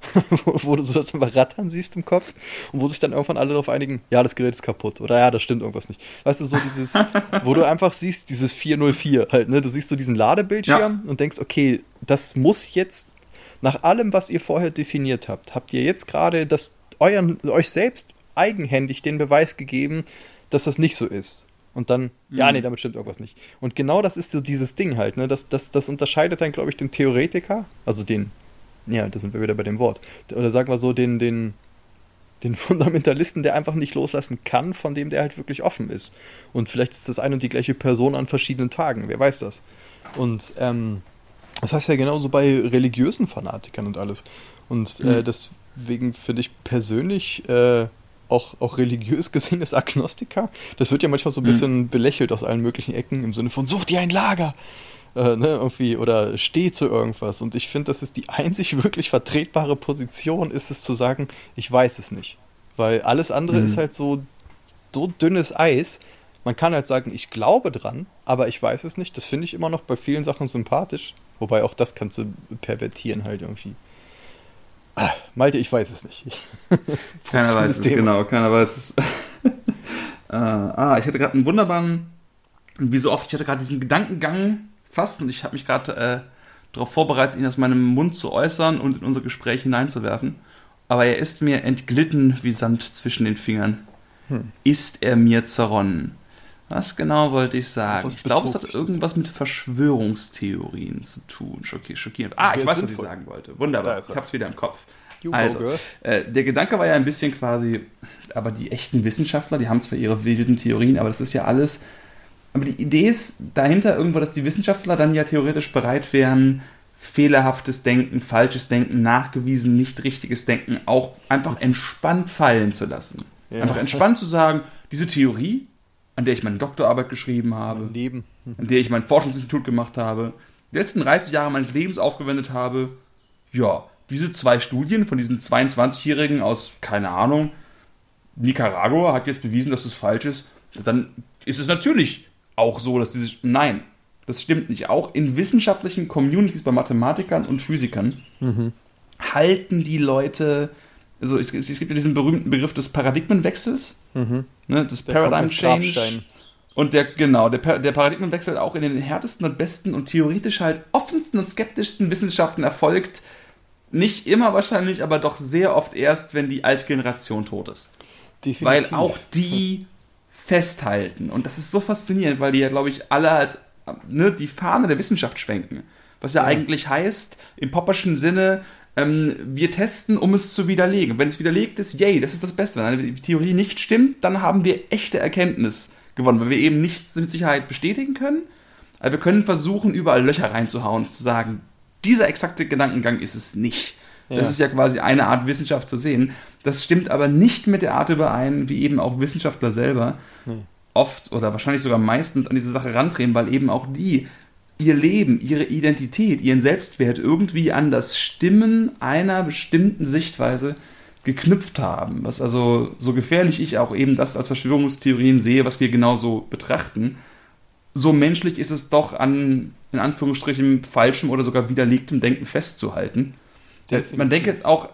wo, du so das immer rattern siehst im Kopf und wo sich dann irgendwann alle darauf einigen, ja, das Gerät ist kaputt oder ja, das stimmt irgendwas nicht. Weißt du, so dieses, wo du einfach siehst, dieses 404 halt, ne? Du siehst so diesen Ladebildschirm ja. und denkst, okay, das muss jetzt nach allem, was ihr vorher definiert habt, habt ihr jetzt gerade das euren, euch selbst eigenhändig den Beweis gegeben, dass das nicht so ist. Und dann, mhm. ja, nee, damit stimmt irgendwas nicht. Und genau das ist so dieses Ding halt, ne? Das, das, das unterscheidet dann, glaube ich, den Theoretiker, also den ja, da sind wir wieder bei dem Wort. Oder sagen wir so, den, den, den Fundamentalisten, der einfach nicht loslassen kann, von dem der halt wirklich offen ist. Und vielleicht ist das eine und die gleiche Person an verschiedenen Tagen, wer weiß das. Und ähm, das heißt ja genauso bei religiösen Fanatikern und alles. Und äh, mhm. deswegen finde ich persönlich äh, auch, auch religiös gesehen ist Agnostiker. Das wird ja manchmal so ein mhm. bisschen belächelt aus allen möglichen Ecken im Sinne von such dir ein Lager äh, ne, irgendwie oder stehe zu irgendwas. Und ich finde, das ist die einzig wirklich vertretbare Position, ist es zu sagen, ich weiß es nicht. Weil alles andere mhm. ist halt so, so dünnes Eis. Man kann halt sagen, ich glaube dran, aber ich weiß es nicht. Das finde ich immer noch bei vielen Sachen sympathisch. Wobei auch das kannst du pervertieren halt irgendwie. Ah, Malte, ich weiß es nicht. keiner weiß es, genau, keiner weiß es. äh, ah, ich hatte gerade einen wunderbaren, wie so oft, ich hatte gerade diesen Gedankengang fast und ich habe mich gerade äh, darauf vorbereitet, ihn aus meinem Mund zu äußern und in unser Gespräch hineinzuwerfen. Aber er ist mir entglitten wie Sand zwischen den Fingern. Hm. Ist er mir zerronnen? Was genau wollte ich sagen? Was ich glaube, es hat irgendwas mit Verschwörungstheorien zu tun. Schockier, schockierend. Ah, ich weiß, was ich sagen wollte. Wunderbar. Ich habe es wieder im Kopf. Also, äh, der Gedanke war ja ein bisschen quasi, aber die echten Wissenschaftler, die haben zwar ihre wilden Theorien, aber das ist ja alles aber die Idee ist dahinter irgendwo, dass die Wissenschaftler dann ja theoretisch bereit wären, fehlerhaftes Denken, falsches Denken, nachgewiesen nicht richtiges Denken auch einfach entspannt fallen zu lassen. Ja. Einfach entspannt zu sagen, diese Theorie, an der ich meine Doktorarbeit geschrieben habe, Leben. an der ich mein Forschungsinstitut gemacht habe, die letzten 30 Jahre meines Lebens aufgewendet habe, ja, diese zwei Studien von diesen 22-Jährigen aus, keine Ahnung, Nicaragua hat jetzt bewiesen, dass das falsch ist, dann ist es natürlich auch so, dass diese. Nein, das stimmt nicht. Auch in wissenschaftlichen Communities bei Mathematikern und Physikern Mhm. halten die Leute. Also es, es gibt ja diesen berühmten Begriff des Paradigmenwechsels, Mhm. ne, des Der Paradigm Change. Und der, genau, der, der Paradigmenwechsel auch in den härtesten und besten und theoretisch halt offensten und skeptischsten Wissenschaften erfolgt. Nicht immer wahrscheinlich, aber doch sehr oft erst, wenn die alte Generation tot ist. Definitiv. Weil auch die festhalten. Und das ist so faszinierend, weil die ja, glaube ich, alle als ne, die Fahne der Wissenschaft schwenken. Was ja, Ja. eigentlich heißt, im popperschen Sinne, ähm, wir testen, um es zu widerlegen. Wenn es widerlegt ist, yay, das ist das Beste. Wenn eine Theorie nicht stimmt, dann haben wir echte Erkenntnis gewonnen, weil wir eben nichts mit Sicherheit bestätigen können. Aber wir können versuchen, überall Löcher reinzuhauen und zu sagen, dieser exakte Gedankengang ist es nicht. Das ist ja quasi eine Art Wissenschaft zu sehen. Das stimmt aber nicht mit der Art überein, wie eben auch Wissenschaftler selber Nee. oft oder wahrscheinlich sogar meistens an diese Sache rantreten, weil eben auch die ihr Leben, ihre Identität, ihren Selbstwert irgendwie an das Stimmen einer bestimmten Sichtweise geknüpft haben. Was also, so gefährlich ich auch eben das als Verschwörungstheorien sehe, was wir genauso betrachten, so menschlich ist es doch an, in Anführungsstrichen, falschem oder sogar widerlegtem Denken festzuhalten. Äh, Definitiv. Man denke auch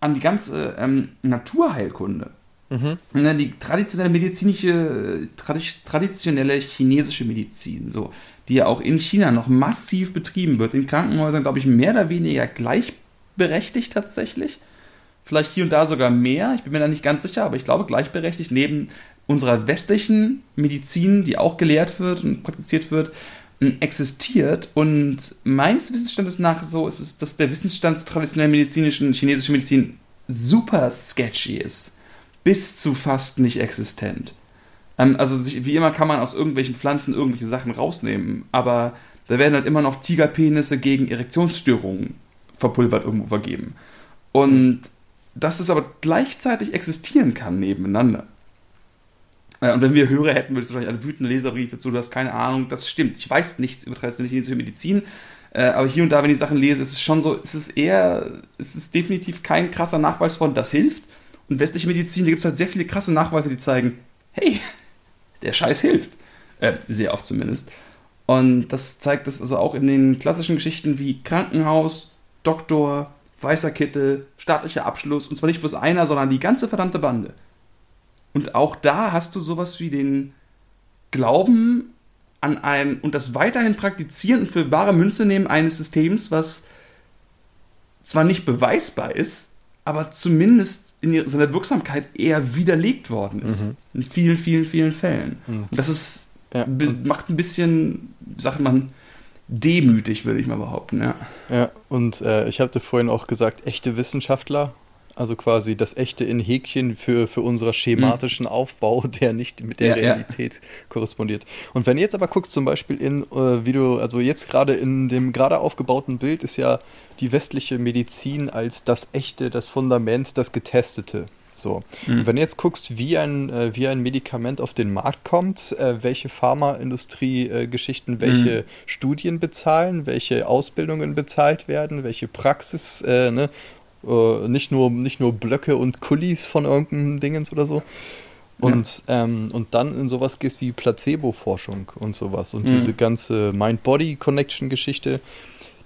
an die ganze ähm, Naturheilkunde. Mhm. Ne, Die traditionelle medizinische, tradi traditionelle chinesische Medizin, so, die ja auch in China noch massiv betrieben wird, in Krankenhäusern, glaube ich, mehr oder weniger gleichberechtigt tatsächlich. Vielleicht hier und da sogar mehr, ich bin mir da nicht ganz sicher, aber ich glaube gleichberechtigt neben unserer westlichen Medizin, die auch gelehrt wird und praktiziert wird, existiert. Und meines Wissensstandes nach so ist es, dass der Wissensstand zur traditionellen medizinischen chinesischen Medizin super sketchy ist bis zu fast nicht existent. Ähm, also sich, wie immer kann man aus irgendwelchen Pflanzen irgendwelche Sachen rausnehmen, aber da werden halt immer noch Tigerpenisse gegen Erektionsstörungen verpulvert irgendwo vergeben. Und dass es aber gleichzeitig existieren kann nebeneinander. Äh, Und wenn wir Hörer hätten, würdest du wahrscheinlich alle wütende Leserbriefe zu, du hast keine Ahnung, das stimmt. Ich weiß nichts über traditionelle Medizin, äh, aber hier und da, wenn ich Sachen lese, ist es schon so, es ist eher, es ist definitiv kein krasser Nachweis von, das hilft. Und westliche Medizin, da gibt es halt sehr viele krasse Nachweise, die zeigen, hey, der Scheiß hilft. Äh, sehr oft zumindest. Und das zeigt das also auch in den klassischen Geschichten wie Krankenhaus, Doktor, weißer Kittel, staatlicher Abschluss. Und zwar nicht bloß einer, sondern die ganze verdammte Bande. Und auch da hast du sowas wie den Glauben an ein und das weiterhin praktizieren und für bare Münze nehmen eines Systems, was zwar nicht beweisbar ist, aber zumindest in seiner Wirksamkeit eher widerlegt worden ist. Mhm. In vielen, vielen, vielen Fällen. Mhm. Und das ist, Ja. macht ein bisschen, sagt man, demütig, würde ich mal behaupten. Ja. Ja, und äh, ich hatte vorhin auch gesagt, echte Wissenschaftler, also quasi das echte in Häkchen für, für unseren schematischen Aufbau, der nicht mit der Ja, ja. Realität korrespondiert. Und wenn du jetzt aber guckst, zum Beispiel in, äh, wie du, also jetzt gerade in dem gerade aufgebauten Bild ist ja die westliche Medizin als das echte, das Fundament, das Getestete. So. Mhm. Und wenn du jetzt guckst, wie ein, äh, wie ein Medikament auf den Markt kommt, äh, welche Pharmaindustrie-Geschichten, welche Studien bezahlen, welche Ausbildungen bezahlt werden, welche Praxis, äh, ne? Äh, nicht, nur, nicht nur Blöcke und Kulis von irgendeinem Dingens oder so. Und, ähm, und dann in sowas gehst wie Placebo-Forschung und sowas und Mhm. diese ganze Mind-Body-Connection-Geschichte.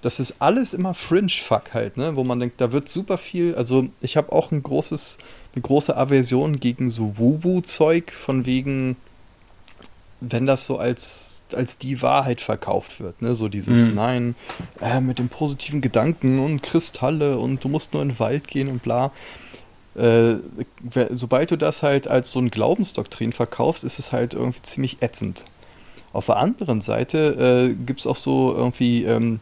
Das ist alles immer Fringe-Fuck halt, ne? Wo man denkt, da wird super viel. Also, ich habe auch ein großes, eine große Aversion gegen so Wubu-Zeug, von wegen, wenn das so als, als die Wahrheit verkauft wird, ne? So dieses, Mhm. nein, äh, mit dem positiven Gedanken und Kristalle und du musst nur in den Wald gehen und bla. Äh, sobald du das halt als so ein Glaubensdoktrin verkaufst, ist es halt irgendwie ziemlich ätzend. Auf der anderen Seite äh, gibt es auch so irgendwie ähm,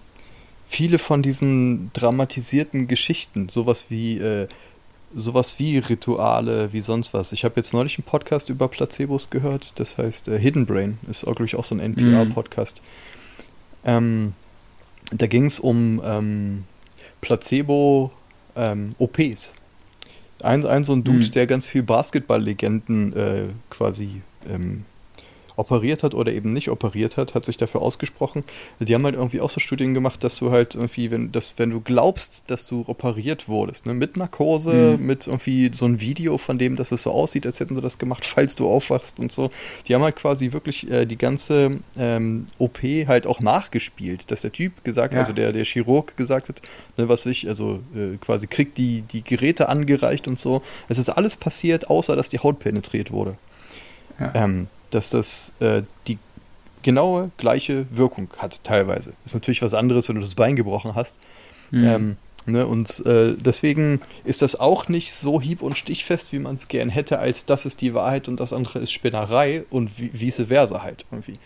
viele von diesen dramatisierten Geschichten, sowas wie äh, sowas wie Rituale, wie sonst was. Ich habe jetzt neulich einen Podcast über Placebos gehört, das heißt äh, Hidden Brain, ist auch, glaube ich, auch so ein NPR-Podcast. Ähm, da ging es um ähm, Placebo-OPs. ein, ein so ein Dude, Mhm. der ganz viel Basketball-Legenden äh, quasi ähm, operiert hat oder eben nicht operiert hat, hat sich dafür ausgesprochen. Die haben halt irgendwie auch so Studien gemacht, dass du halt irgendwie, wenn, dass, wenn du glaubst, dass du operiert wurdest, ne, mit Narkose, mhm. mit irgendwie so ein Video von dem, dass es so aussieht, als hätten sie das gemacht, falls du aufwachst und so. Die haben halt quasi wirklich äh, die ganze ähm, OP halt auch nachgespielt, dass der Typ gesagt, ja. also der, der Chirurg gesagt hat, ne, was ich, also äh, quasi kriegt die, die Geräte angereicht und so. Es ist alles passiert, außer dass die Haut penetriert wurde. Ja. Ähm, dass das äh, die genaue gleiche Wirkung hat, teilweise. Ist natürlich was anderes, wenn du das Bein gebrochen hast. Mhm. Ähm, ne, und äh, deswegen ist das auch nicht so hieb- und stichfest, wie man es gern hätte, als das ist die Wahrheit und das andere ist Spinnerei und vice versa halt irgendwie.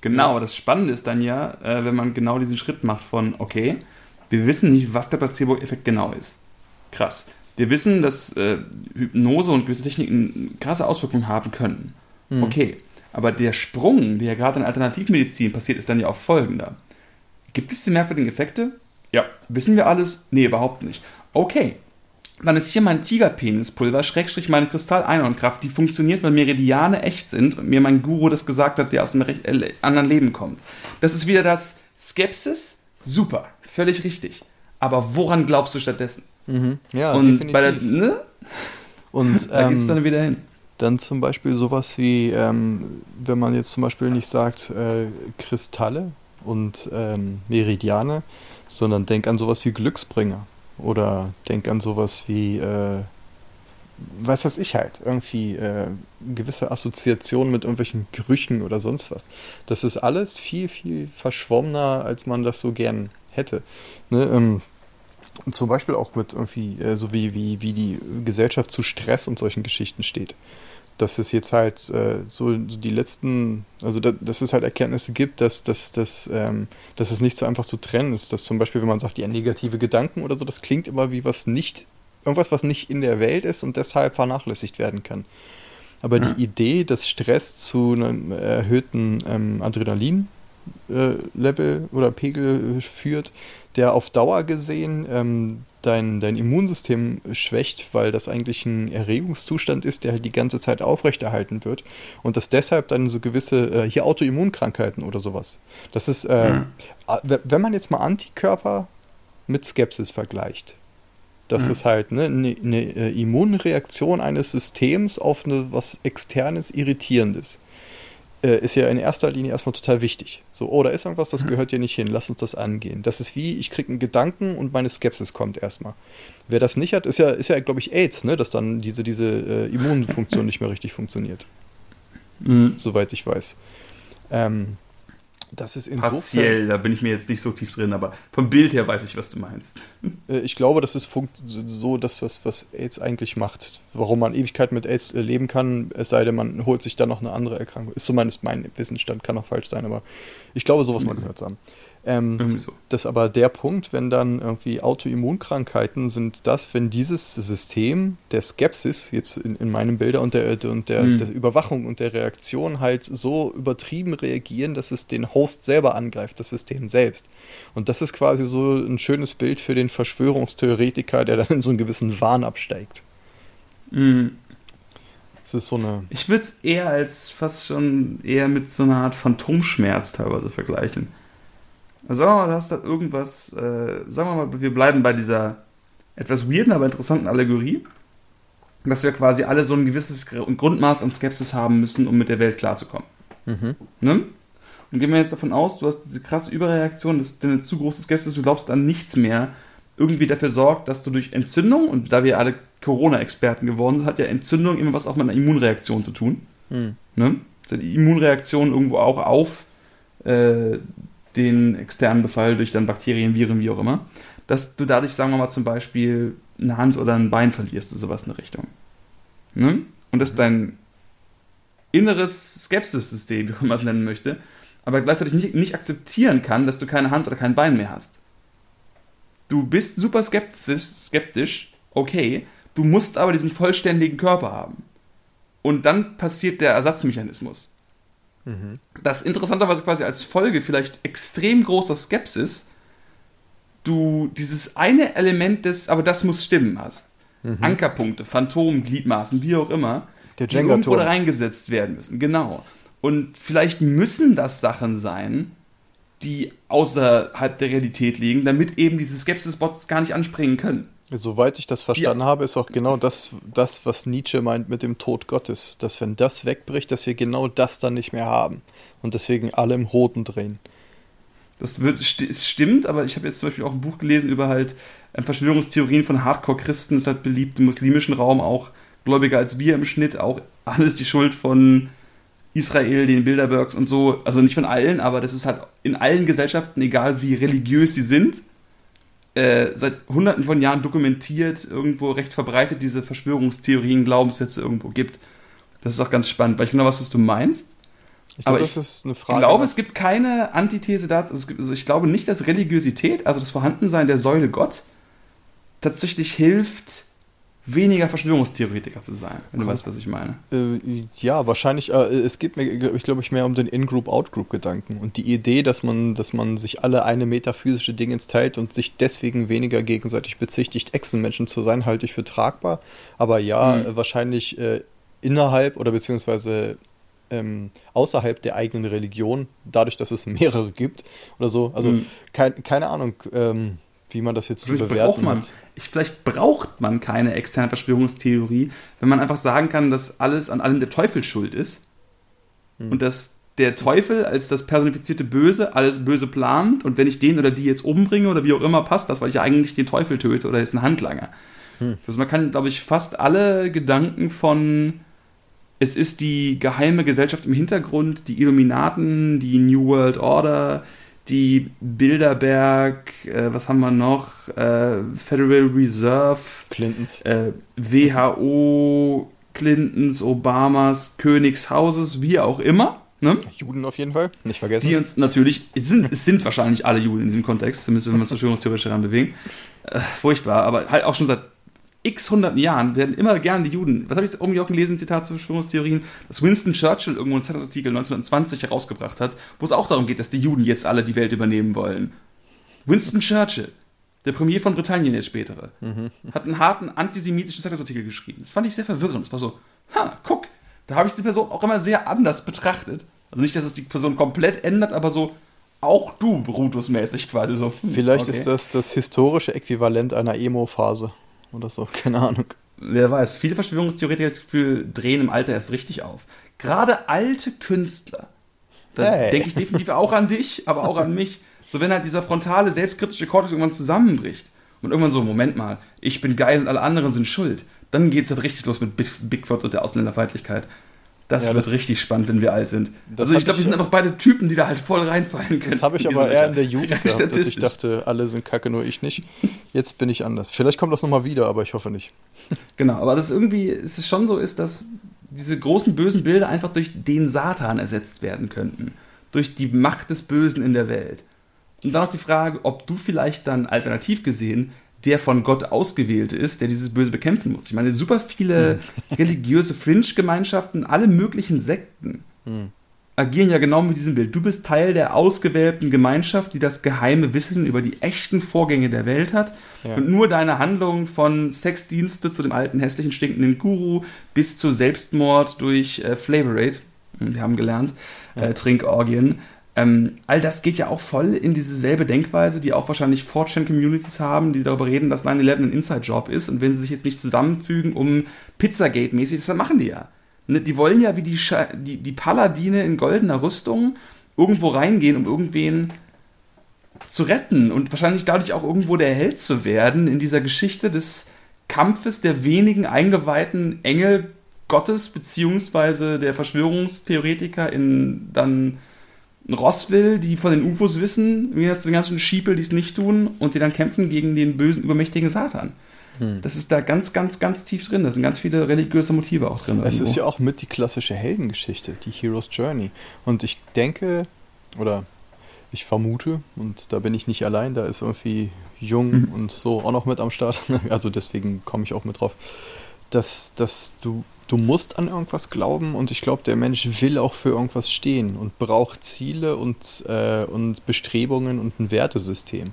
Genau, das Spannende ist dann ja, äh, wenn man genau diesen Schritt macht von, okay, wir wissen nicht, was der Placebo-Effekt genau ist. Krass. Wir wissen, dass äh, Hypnose und gewisse Techniken krasse Auswirkungen haben können. Mhm. Okay, aber der Sprung, der ja gerade in Alternativmedizin passiert, ist dann ja auch folgender. Gibt es diese merkwürdigen Effekte? Ja. Wissen wir alles? Nee, überhaupt nicht. Okay, dann ist hier mein Tigerpenispulver, Schrägstrich meine Kristall-Einhornkraft, die funktioniert, weil Meridiane echt sind und mir mein Guru das gesagt hat, der aus einem äh, anderen Leben kommt. Das ist wieder das Skepsis, super, völlig richtig. Aber woran glaubst du stattdessen? Mhm. Ja, und definitiv. Bei der, ne? Und da geht es dann wieder hin. Dann zum Beispiel sowas wie, ähm, wenn man jetzt zum Beispiel nicht sagt äh, Kristalle und ähm, Meridiane, sondern denk an sowas wie Glücksbringer. Oder denk an sowas wie, äh, was weiß ich halt, irgendwie äh, gewisse Assoziationen mit irgendwelchen Gerüchen oder sonst was. Das ist alles viel, viel verschwommener, als man das so gern hätte. Ne? Ähm, zum Beispiel auch mit irgendwie, äh, so wie, wie, wie die Gesellschaft zu Stress und solchen Geschichten steht. Dass es jetzt halt äh, so, die letzten, also da, dass es halt Erkenntnisse gibt, dass, dass, dass, ähm, dass es nicht so einfach zu trennen ist. Dass zum Beispiel, wenn man sagt, ja, negative Gedanken oder so, das klingt immer wie was nicht, irgendwas, was nicht in der Welt ist und deshalb vernachlässigt werden kann. Aber ja. die Idee, dass Stress zu einem erhöhten ähm, Adrenalin äh, oder Pegel führt, der auf Dauer gesehen ähm, dein, dein Immunsystem schwächt, weil das eigentlich ein Erregungszustand ist, der halt die ganze Zeit aufrechterhalten wird und dass deshalb dann so gewisse, äh, hier Autoimmunkrankheiten oder sowas. Das ist, äh, mhm. wenn man jetzt mal Antikörper mit Skepsis vergleicht, das mhm. ist halt eine ne, ne, äh, Immunreaktion eines Systems auf eine, was externes, irritierendes äh, ist ja in erster Linie erstmal total wichtig. So, oh, da ist irgendwas, das mhm. gehört hier nicht hin, lass uns das angehen. Das ist wie, ich kriege einen Gedanken und meine Skepsis kommt erstmal. Wer das nicht hat, ist ja, ist ja glaube ich, AIDS, ne? dass dann diese, diese äh, Immunfunktion nicht mehr richtig funktioniert. Mhm. Soweit ich weiß. Ähm, das ist insofern. Partiell, da bin ich mir jetzt nicht so tief drin, aber vom Bild her weiß ich, was du meinst. Äh, ich glaube, das ist so das, was, was AIDS eigentlich macht. Warum man Ewigkeit mit AIDS äh, leben kann, es sei denn, man holt sich dann noch eine andere Erkrankung. Ist zumindest mein Wissensstand, kann auch falsch sein, aber ich glaube, sowas mal gehört zu haben. Ähm, so. Das ist aber der Punkt, wenn dann irgendwie Autoimmunkrankheiten sind das, wenn dieses System der Skepsis, jetzt in, in meinem Bilder und, der, und der, mhm. der, Überwachung und der Reaktion halt so übertrieben reagieren, dass es den Host selber angreift, das System selbst. Und das ist quasi so ein schönes Bild für den Verschwörungstheoretiker, der dann in so einen gewissen Wahn absteigt. Mhm. So eine. Ich würde es eher als fast schon eher mit so einer Art Phantomschmerz teilweise vergleichen. Also, du hast da irgendwas, äh, sagen wir mal, wir bleiben bei dieser etwas weirden, aber interessanten Allegorie, dass wir quasi alle so ein gewisses Grundmaß an Skepsis haben müssen, um mit der Welt klarzukommen. Mhm. Ne? Und gehen wir jetzt davon aus, du hast diese krasse Überreaktion, dass deine zu große Skepsis, du glaubst an nichts mehr, irgendwie dafür sorgt, dass du durch Entzündung, und da wir alle Corona-Experten geworden sind, hat ja Entzündung immer was auch mit einer Immunreaktion zu tun. Mhm. Ne? Also die Immunreaktion irgendwo auch auf äh, den externen Befall durch dann Bakterien, Viren, wie auch immer, dass du dadurch, sagen wir mal, zum Beispiel eine Hand oder ein Bein verlierst oder sowas in der Richtung. Ne? Und dass dein inneres Skepsis-System, wie man es nennen möchte, aber gleichzeitig nicht, nicht akzeptieren kann, dass du keine Hand oder kein Bein mehr hast. Du bist super skeptisch, skeptisch, okay, du musst aber diesen vollständigen Körper haben. Und dann passiert der Ersatzmechanismus. Mhm. Das interessanterweise quasi als Folge vielleicht extrem großer Skepsis du dieses eine Element des, aber das muss stimmen hast. Mhm. Ankerpunkte, Phantom, Gliedmaßen, wie auch immer, Der die irgendwo da reingesetzt werden müssen. Genau. Und vielleicht müssen das Sachen sein, die außerhalb der Realität liegen, damit eben diese Skepsis-Bots gar nicht anspringen können. Soweit ich das verstanden ja. habe, ist auch genau das, das, was Nietzsche meint mit dem Tod Gottes. Dass wenn das wegbricht, dass wir genau das dann nicht mehr haben. Und deswegen alle im Roten drehen. Das wird, stimmt, aber ich habe jetzt zum Beispiel auch ein Buch gelesen über halt äh, Verschwörungstheorien von Hardcore-Christen, ist halt beliebt im muslimischen Raum, auch gläubiger als wir im Schnitt, auch alles die Schuld von Israel, den Bilderbergs und so. Also nicht von allen, aber das ist halt in allen Gesellschaften, egal wie religiös sie sind, äh, seit hunderten von Jahren dokumentiert, irgendwo recht verbreitet diese Verschwörungstheorien, Glaubenssätze irgendwo gibt. Das ist auch ganz spannend, weil ich genau weiß, was du meinst. Ich glaube, das ist eine Frage. Ich glaube, es gibt keine Antithese dazu. Also ich glaube nicht, dass Religiosität, also das Vorhandensein der Säule Gott, tatsächlich hilft, weniger Verschwörungstheoretiker zu sein, wenn du weißt, was ich meine. Äh, ja, wahrscheinlich, äh, es geht mir, ich glaube ich, mehr um den In-Group, Out-Group-Gedanken und die Idee, dass man, dass man sich alle eine metaphysische Dingens teilt und sich deswegen weniger gegenseitig bezichtigt, Echsenmenschen zu sein, halte ich für tragbar. Aber ja, mhm. wahrscheinlich äh, innerhalb oder beziehungsweise ähm, außerhalb der eigenen Religion, dadurch, dass es mehrere gibt oder so. Also mhm. kein, keine Ahnung. Ähm, wie man das jetzt vielleicht bewerten braucht man, ich, Vielleicht braucht man keine externe Verschwörungstheorie, wenn man einfach sagen kann, dass alles an allem der Teufel schuld ist hm. und dass der Teufel als das personifizierte Böse alles Böse plant und wenn ich den oder die jetzt umbringe oder wie auch immer, passt das, weil ich ja eigentlich den Teufel töte oder ist ein Handlanger. Hm. Also man kann, glaube ich, fast alle Gedanken von es ist die geheime Gesellschaft im Hintergrund, die Illuminaten, die New World Order, die Bilderberg, äh, was haben wir noch? Äh, Federal Reserve, Clintons, äh, WHO, Clintons, Obamas, Königshauses, wie auch immer. Ne? Juden auf jeden Fall, nicht vergessen. Die uns natürlich, es sind, es sind wahrscheinlich alle Juden in diesem Kontext, zumindest wenn wir uns verschwörungstheoretisch daran bewegen. Äh, furchtbar, aber halt auch schon seit x hunderten Jahren werden immer gern die Juden, was habe ich jetzt irgendwie auch gelesen, Zitat zu Verschwörungstheorien, dass Winston Churchill irgendwo einen Zeitartikel 1920 herausgebracht hat, wo es auch darum geht, dass die Juden jetzt alle die Welt übernehmen wollen. Winston Churchill, der Premier von Britannien jetzt spätere, mhm. hat einen harten antisemitischen Zeitungsartikel geschrieben. Das fand ich sehr verwirrend. Es war so, ha, guck, da habe ich die Person auch immer sehr anders betrachtet. Also nicht, dass es die Person komplett ändert, aber so, auch du Brutus-mäßig quasi so. Hm, Vielleicht okay. ist das das historische Äquivalent einer Emo-Phase oder so, keine Ahnung. Wer weiß, viele Verschwörungstheoretiker das Gefühl, drehen im Alter erst richtig auf. Gerade alte Künstler, da hey. denke ich definitiv auch an dich, aber auch an mich. So, wenn halt dieser frontale, selbstkritische Kortex irgendwann zusammenbricht und irgendwann so, Moment mal, ich bin geil und alle anderen sind schuld, dann geht es halt richtig los mit Bigfoot und der Ausländerfeindlichkeit. Das ja, wird das richtig spannend, wenn wir alt sind. Also ich glaube, wir sind einfach beide Typen, die da halt voll reinfallen können. Das habe ich aber eher in der Jugend gehabt, dass ich dachte, alle sind kacke, nur ich nicht. Jetzt bin ich anders. Vielleicht kommt das nochmal wieder, aber ich hoffe nicht. Genau, aber das irgendwie, es ist schon so ist, dass diese großen bösen Bilder einfach durch den Satan ersetzt werden könnten. Durch die Macht des Bösen in der Welt. Und dann noch die Frage, ob du vielleicht dann alternativ gesehen der von Gott ausgewählte ist, der dieses Böse bekämpfen muss. Ich meine, super viele hm. religiöse Fringe-Gemeinschaften, alle möglichen Sekten hm. agieren ja genau mit diesem Bild. Du bist Teil der ausgewählten Gemeinschaft, die das geheime Wissen über die echten Vorgänge der Welt hat. Ja. Und nur deine Handlungen von Sexdienste zu dem alten, hässlichen, stinkenden Guru bis zu Selbstmord durch äh, Flavorate, wir haben gelernt, ja. äh, Trinkorgien, ähm, all das geht ja auch voll in dieselbe Denkweise, die auch wahrscheinlich 4chan-Communities haben, die darüber reden, dass 9-11 ein Inside-Job ist und wenn sie sich jetzt nicht zusammenfügen, um Pizzagate-mäßig, das machen die ja. Ne, die wollen ja wie die, die, die Paladine in goldener Rüstung irgendwo reingehen, um irgendwen zu retten und wahrscheinlich dadurch auch irgendwo der Held zu werden in dieser Geschichte des Kampfes der wenigen eingeweihten Engel Gottes beziehungsweise der Verschwörungstheoretiker in dann Rossville, die von den UFOs wissen, wie das den ganzen Schiepel, die es nicht tun, und die dann kämpfen gegen den bösen, übermächtigen Satan. Hm. Das ist da ganz, ganz, ganz tief drin. Da sind ganz viele religiöse Motive auch drin. Es irgendwo. ist ja auch mit die klassische Heldengeschichte, die Hero's Journey. Und ich denke, oder ich vermute, und da bin ich nicht allein, da ist irgendwie Jung hm. und so auch noch mit am Start. Also deswegen komme ich auch mit drauf, dass, dass du du musst an irgendwas glauben und ich glaube, der Mensch will auch für irgendwas stehen und braucht Ziele und, äh, und Bestrebungen und ein Wertesystem.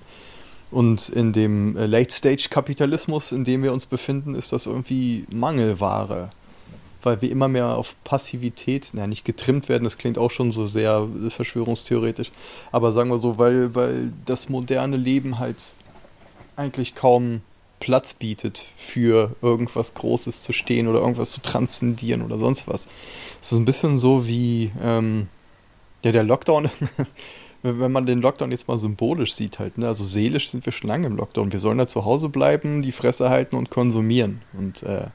Und in dem äh, Late-Stage-Kapitalismus, in dem wir uns befinden, ist das irgendwie Mangelware. weil wir immer mehr auf Passivität, naja, nicht getrimmt werden, das klingt auch schon so sehr verschwörungstheoretisch, aber sagen wir so, weil, weil das moderne Leben halt eigentlich kaum Platz bietet, für irgendwas Großes zu stehen oder irgendwas zu transzendieren oder sonst was. Es ist ein bisschen so wie ähm, ja, der Lockdown, wenn man den Lockdown jetzt mal symbolisch sieht, halt, ne? also seelisch sind wir schon lange im Lockdown. Wir sollen da zu Hause bleiben, die Fresse halten und konsumieren. Und äh,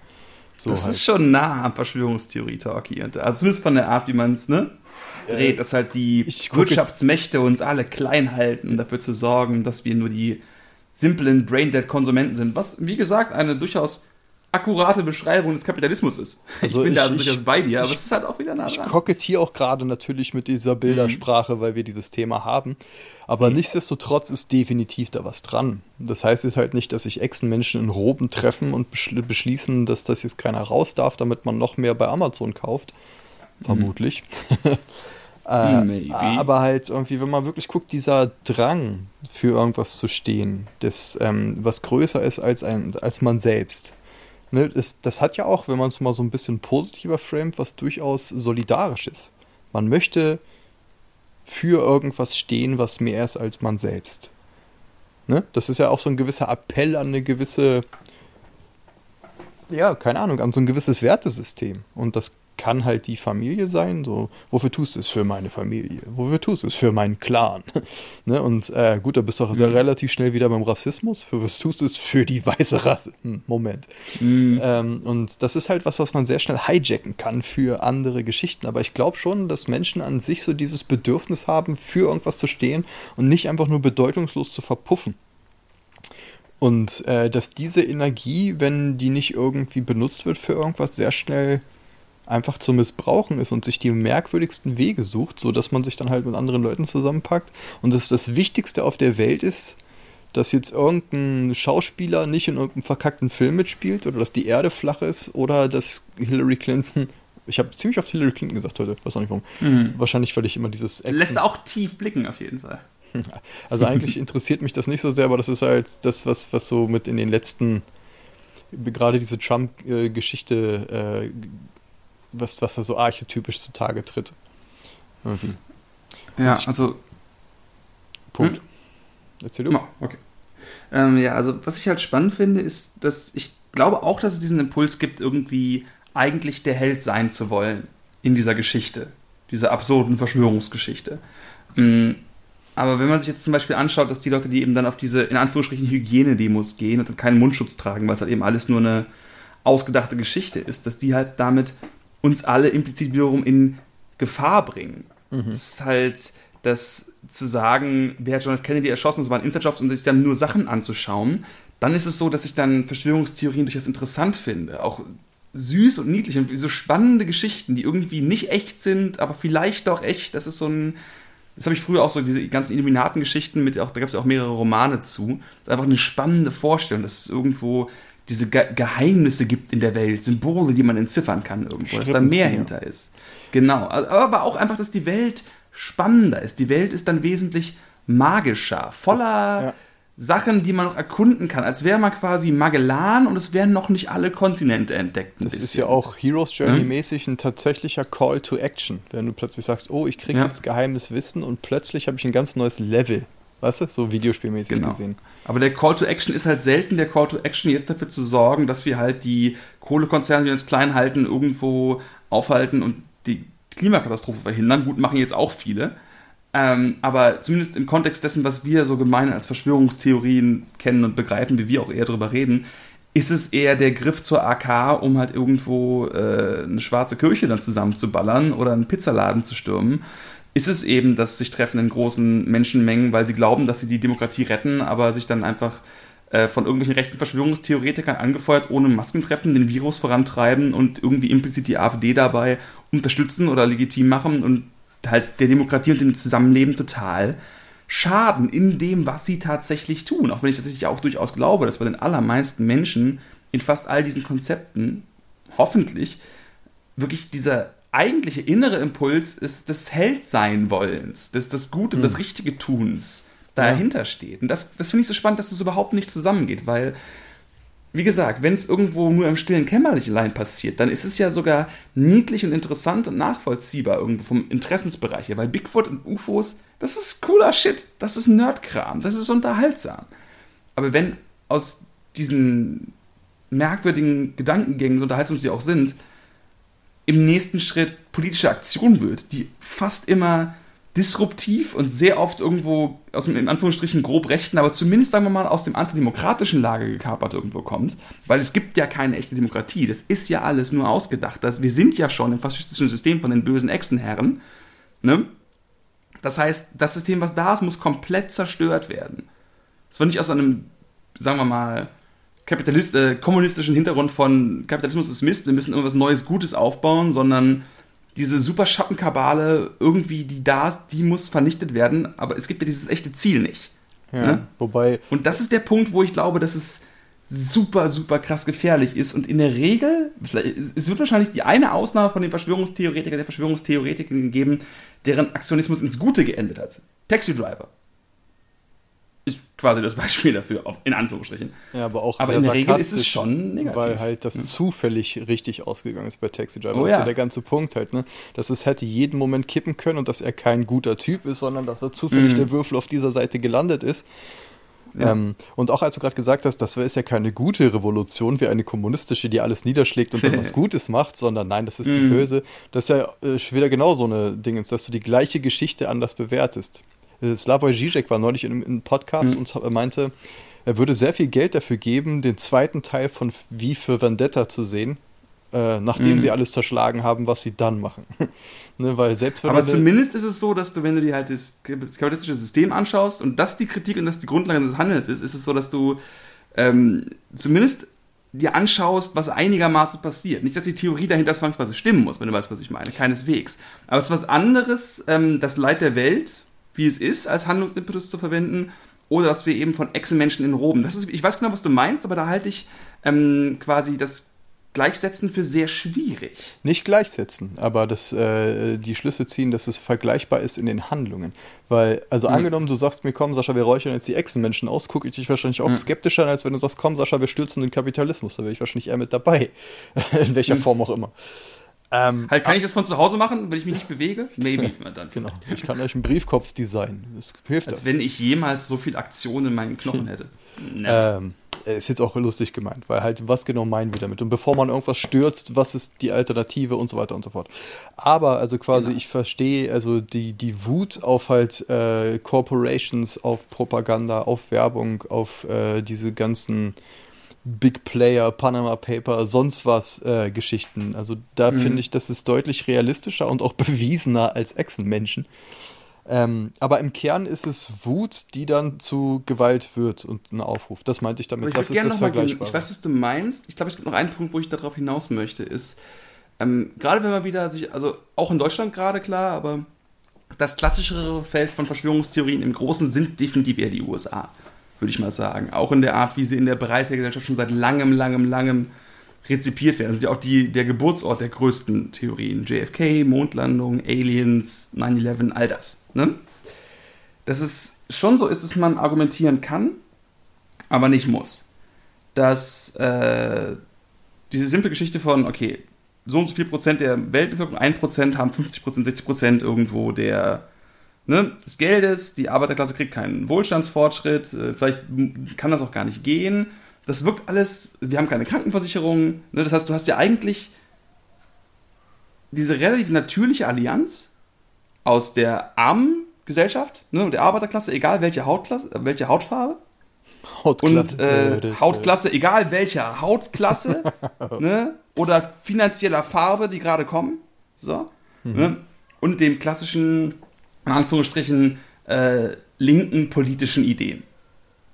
so Das halt. ist schon nah am Verschwörungstheorie-Talk hier. Also zumindest von der Art, wie man es, ne? dreht, äh, dass halt die Wirtschaftsmächte uns alle klein halten, um dafür zu sorgen, dass wir nur die simplen Braindead-Konsumenten sind. Was, wie gesagt, eine durchaus akkurate Beschreibung des Kapitalismus ist. Also ich bin ich, da also durchaus bei dir, aber ich, es ist halt auch wieder nah dran. Ich kokettiere auch gerade natürlich mit dieser Bildersprache, mhm. weil wir dieses Thema haben. Aber mhm. nichtsdestotrotz ist definitiv da was dran. Das heißt jetzt halt nicht, dass sich Echsenmenschen in Roben treffen und beschließen, dass das jetzt keiner raus darf, damit man noch mehr bei Amazon kauft. Mhm. Äh, aber halt irgendwie, wenn man wirklich guckt, dieser Drang für irgendwas zu stehen, das, ähm, was größer ist als, ein, als man selbst. Ne, das, das hat ja auch, wenn man es mal so ein bisschen positiver framet, was durchaus solidarisch ist. Man möchte für irgendwas stehen, was mehr ist als man selbst. Ne? Das ist ja auch so ein gewisser Appell an eine gewisse, ja, keine Ahnung, an so ein gewisses Wertesystem. Und das kann halt die Familie sein. So, wofür tust du es für meine Familie? Wofür tust du es für meinen Clan? ne? Und äh, gut, da bist du auch mhm. relativ schnell wieder beim Rassismus. Für was tust du es für die weiße Rasse? Hm, Moment. Mhm. Ähm, und das ist halt was, was man sehr schnell hijacken kann für andere Geschichten. Aber ich glaube schon, dass Menschen an sich so dieses Bedürfnis haben, für irgendwas zu stehen und nicht einfach nur bedeutungslos zu verpuffen. Und äh, dass diese Energie, wenn die nicht irgendwie benutzt wird für irgendwas, sehr schnell einfach zu missbrauchen ist und sich die merkwürdigsten Wege sucht, sodass man sich dann halt mit anderen Leuten zusammenpackt. Und das das Wichtigste auf der Welt ist, dass jetzt irgendein Schauspieler nicht in irgendeinem verkackten Film mitspielt oder dass die Erde flach ist oder dass Hillary Clinton. Ich habe ziemlich oft Hillary Clinton gesagt heute, weiß auch nicht warum. Mhm. Wahrscheinlich, weil ich immer dieses. Action Lässt auch tief blicken, auf jeden Fall. Also eigentlich interessiert mich das nicht so sehr, aber das ist halt das, was, was so mit in den letzten, gerade diese Trump-Geschichte äh, was, was da so archetypisch zutage tritt. Irgendwie. Ja, ich, also. Punkt. Hm? Erzähl du. Oh, okay. Ähm, ja, also was ich halt spannend finde, ist, dass ich glaube auch, dass es diesen Impuls gibt, irgendwie eigentlich der Held sein zu wollen in dieser Geschichte, dieser absurden Verschwörungsgeschichte. Mhm. Aber wenn man sich jetzt zum Beispiel anschaut, dass die Leute, die eben dann auf diese in Anführungsstrichen Hygienedemos gehen und dann keinen Mundschutz tragen, weil es halt eben alles nur eine ausgedachte Geschichte ist, dass die halt damit uns alle implizit wiederum in Gefahr bringen. Mhm. Es ist halt das zu sagen, wer hat John F. Kennedy erschossen, das waren Inside-Jobs und sich dann nur Sachen anzuschauen, dann ist es so, dass ich dann Verschwörungstheorien durchaus interessant finde. Auch süß und niedlich und so spannende Geschichten, die irgendwie nicht echt sind, aber vielleicht doch echt. Das ist so ein. Das habe ich früher auch so, diese ganzen Illuminaten-Geschichten mit, auch, da gab es ja auch mehrere Romane zu. Das ist einfach eine spannende Vorstellung, dass es irgendwo diese Ge Geheimnisse gibt in der Welt, Symbole, die man entziffern kann irgendwo, Stimmt, dass da mehr ja. hinter ist. Genau, aber auch einfach, dass die Welt spannender ist. Die Welt ist dann wesentlich magischer, voller ja. Sachen, die man noch erkunden kann, als wäre man quasi Magellan und es wären noch nicht alle Kontinente entdeckt. Das bisschen. ist ja auch Heroes Journey mäßig ein tatsächlicher Call to Action, wenn du plötzlich sagst, oh, ich kriege ja. jetzt geheimes Wissen und plötzlich habe ich ein ganz neues Level. Weißt du, so videospielmäßig genau. gesehen. Aber der Call to Action ist halt selten der Call to Action, jetzt dafür zu sorgen, dass wir halt die Kohlekonzerne, die uns klein halten, irgendwo aufhalten und die Klimakatastrophe verhindern. Gut, machen jetzt auch viele. Ähm, aber zumindest im Kontext dessen, was wir so gemein als Verschwörungstheorien kennen und begreifen, wie wir auch eher darüber reden, ist es eher der Griff zur AK, um halt irgendwo äh, eine schwarze Kirche dann zusammenzuballern oder einen Pizzaladen zu stürmen ist es eben, dass sich treffen in großen Menschenmengen, weil sie glauben, dass sie die Demokratie retten, aber sich dann einfach äh, von irgendwelchen rechten Verschwörungstheoretikern angefeuert ohne Maskentreffen den Virus vorantreiben und irgendwie implizit die AfD dabei unterstützen oder legitim machen und halt der Demokratie und dem Zusammenleben total schaden in dem, was sie tatsächlich tun. Auch wenn ich tatsächlich auch durchaus glaube, dass bei den allermeisten Menschen in fast all diesen Konzepten hoffentlich wirklich dieser eigentliche innere Impuls ist des Heldsein-Wollens, des, des Gute, mhm. des Richtige Tuns dahinter ja. steht. Und das, das finde ich so spannend, dass es das überhaupt nicht zusammengeht, weil wie gesagt, wenn es irgendwo nur im stillen Kämmerlein passiert, dann ist es ja sogar niedlich und interessant und nachvollziehbar irgendwo vom Interessensbereich her, weil Bigfoot und UFOs, das ist cooler Shit, das ist Nerdkram, das ist unterhaltsam. Aber wenn aus diesen merkwürdigen Gedankengängen, so unterhaltsam sie auch sind, im nächsten Schritt politische Aktion wird, die fast immer disruptiv und sehr oft irgendwo aus dem in Anführungsstrichen grob rechten, aber zumindest sagen wir mal aus dem antidemokratischen Lager gekapert irgendwo kommt, weil es gibt ja keine echte Demokratie. Das ist ja alles nur ausgedacht. Das, wir sind ja schon im faschistischen System von den bösen Echsenherren. Ne? Das heißt, das System, was da ist, muss komplett zerstört werden. Zwar nicht aus einem, sagen wir mal, Kapitalist, äh, kommunistischen Hintergrund von Kapitalismus ist Mist, wir müssen irgendwas Neues, Gutes aufbauen, sondern diese super Schattenkabale irgendwie, die da ist, die muss vernichtet werden, aber es gibt ja dieses echte Ziel nicht. Ja, ne? Wobei. Und das ist der Punkt, wo ich glaube, dass es super, super krass gefährlich ist. Und in der Regel, es wird wahrscheinlich die eine Ausnahme von den Verschwörungstheoretikern, der Verschwörungstheoretiker geben, deren Aktionismus ins Gute geendet hat. Taxi Driver ist quasi das Beispiel dafür, in Anführungsstrichen. Ja, aber auch aber in der Regel ist es schon negativ. Weil halt das ja. zufällig richtig ausgegangen ist bei Taxi Driver. Oh, das ja. ist ja der ganze Punkt halt, ne? Dass es hätte jeden Moment kippen können und dass er kein guter Typ ist, sondern dass er zufällig mhm. der Würfel auf dieser Seite gelandet ist. Ja. Ähm, und auch als du gerade gesagt hast, das ist ja keine gute Revolution wie eine kommunistische, die alles niederschlägt und dann was Gutes macht, sondern nein, das ist die mhm. böse. Das ist ja äh, wieder genau so eine Dingens, dass du die gleiche Geschichte anders bewertest. Äh, Slavoj Žižek war neulich in einem Podcast mhm. und meinte, er würde sehr viel Geld dafür geben, den zweiten Teil von Wie für Vendetta zu sehen, äh, nachdem mhm. sie alles zerschlagen haben, was sie dann machen. ne, weil selbst Aber zumindest ist es so, dass du, wenn du dir halt das kapitalistische System anschaust und das die Kritik und das die Grundlage des Handels ist, ist es so, dass du ähm, zumindest dir anschaust, was einigermaßen passiert. Nicht, dass die Theorie dahinter zwangsweise stimmen muss, wenn du weißt, was ich meine. Keineswegs. Aber es ist was anderes, ähm, das Leid der Welt wie es ist, als Handlungsimpetus zu verwenden, oder dass wir eben von Echsenmenschen in Roben. Das ist, ich weiß genau, was du meinst, aber da halte ich ähm, quasi das Gleichsetzen für sehr schwierig. Nicht gleichsetzen, aber das, äh, die Schlüsse ziehen, dass es vergleichbar ist in den Handlungen. Weil, also mhm. angenommen, du sagst mir, komm, Sascha, wir räuchern jetzt die Echsenmenschen aus, gucke ich dich wahrscheinlich auch mhm. skeptischer an, als wenn du sagst, komm, Sascha, wir stürzen den Kapitalismus. Da wäre ich wahrscheinlich eher mit dabei. in welcher mhm. Form auch immer. Ähm, halt, kann ich das von zu Hause machen, wenn ich mich nicht bewege? Maybe. Dann genau. Ich kann euch einen Briefkopf designen. Das hilft. Als wenn ich jemals so viel Aktion in meinen Knochen hätte. Ähm, ist jetzt auch lustig gemeint, weil halt, was genau meinen wir damit? Und bevor man irgendwas stürzt, was ist die Alternative und so weiter und so fort. Aber, also quasi, genau. ich verstehe, also die, die Wut auf halt äh, Corporations, auf Propaganda, auf Werbung, auf äh, diese ganzen Big Player, Panama Paper, sonst was äh, Geschichten. Also da mhm. finde ich, das ist deutlich realistischer und auch bewiesener als Echsenmenschen. Ähm, aber im Kern ist es Wut, die dann zu Gewalt wird und ein Aufruf. Das meinte ich damit. Ich das ist das Vergleichbare. Ich weiß, was du meinst. Ich glaube, es gibt noch einen Punkt, wo ich darauf hinaus möchte, ist, ähm, gerade wenn man wieder sich, also auch in Deutschland gerade klar, aber das klassischere Feld von Verschwörungstheorien im Großen sind definitiv eher die USA würde ich mal sagen. Auch in der Art, wie sie in der Breite der Gesellschaft schon seit langem, langem, langem rezipiert werden. Das sind ja auch die, der Geburtsort der größten Theorien. JFK, Mondlandung, Aliens, 9-11, all das. Ne? Dass es schon so ist, dass man argumentieren kann, aber nicht muss. Dass äh, diese simple Geschichte von, okay, so und so viel Prozent der Weltbevölkerung, ein Prozent haben 50 Prozent, 60 Prozent irgendwo der ne, des Geldes, die Arbeiterklasse kriegt keinen Wohlstandsfortschritt, äh, vielleicht kann das auch gar nicht gehen. Das wirkt alles, wir haben keine Krankenversicherung, ne, das heißt, du hast ja eigentlich diese relativ natürliche Allianz aus der armen Gesellschaft ne, und der Arbeiterklasse, egal welche, Hautklasse, äh, welche Hautfarbe. Hautklasse. Und äh, Hautklasse, egal welcher Hautklasse ne, oder finanzieller Farbe, die gerade kommen. So, mhm. ne, und dem klassischen in Anführungsstrichen äh, linken politischen Ideen.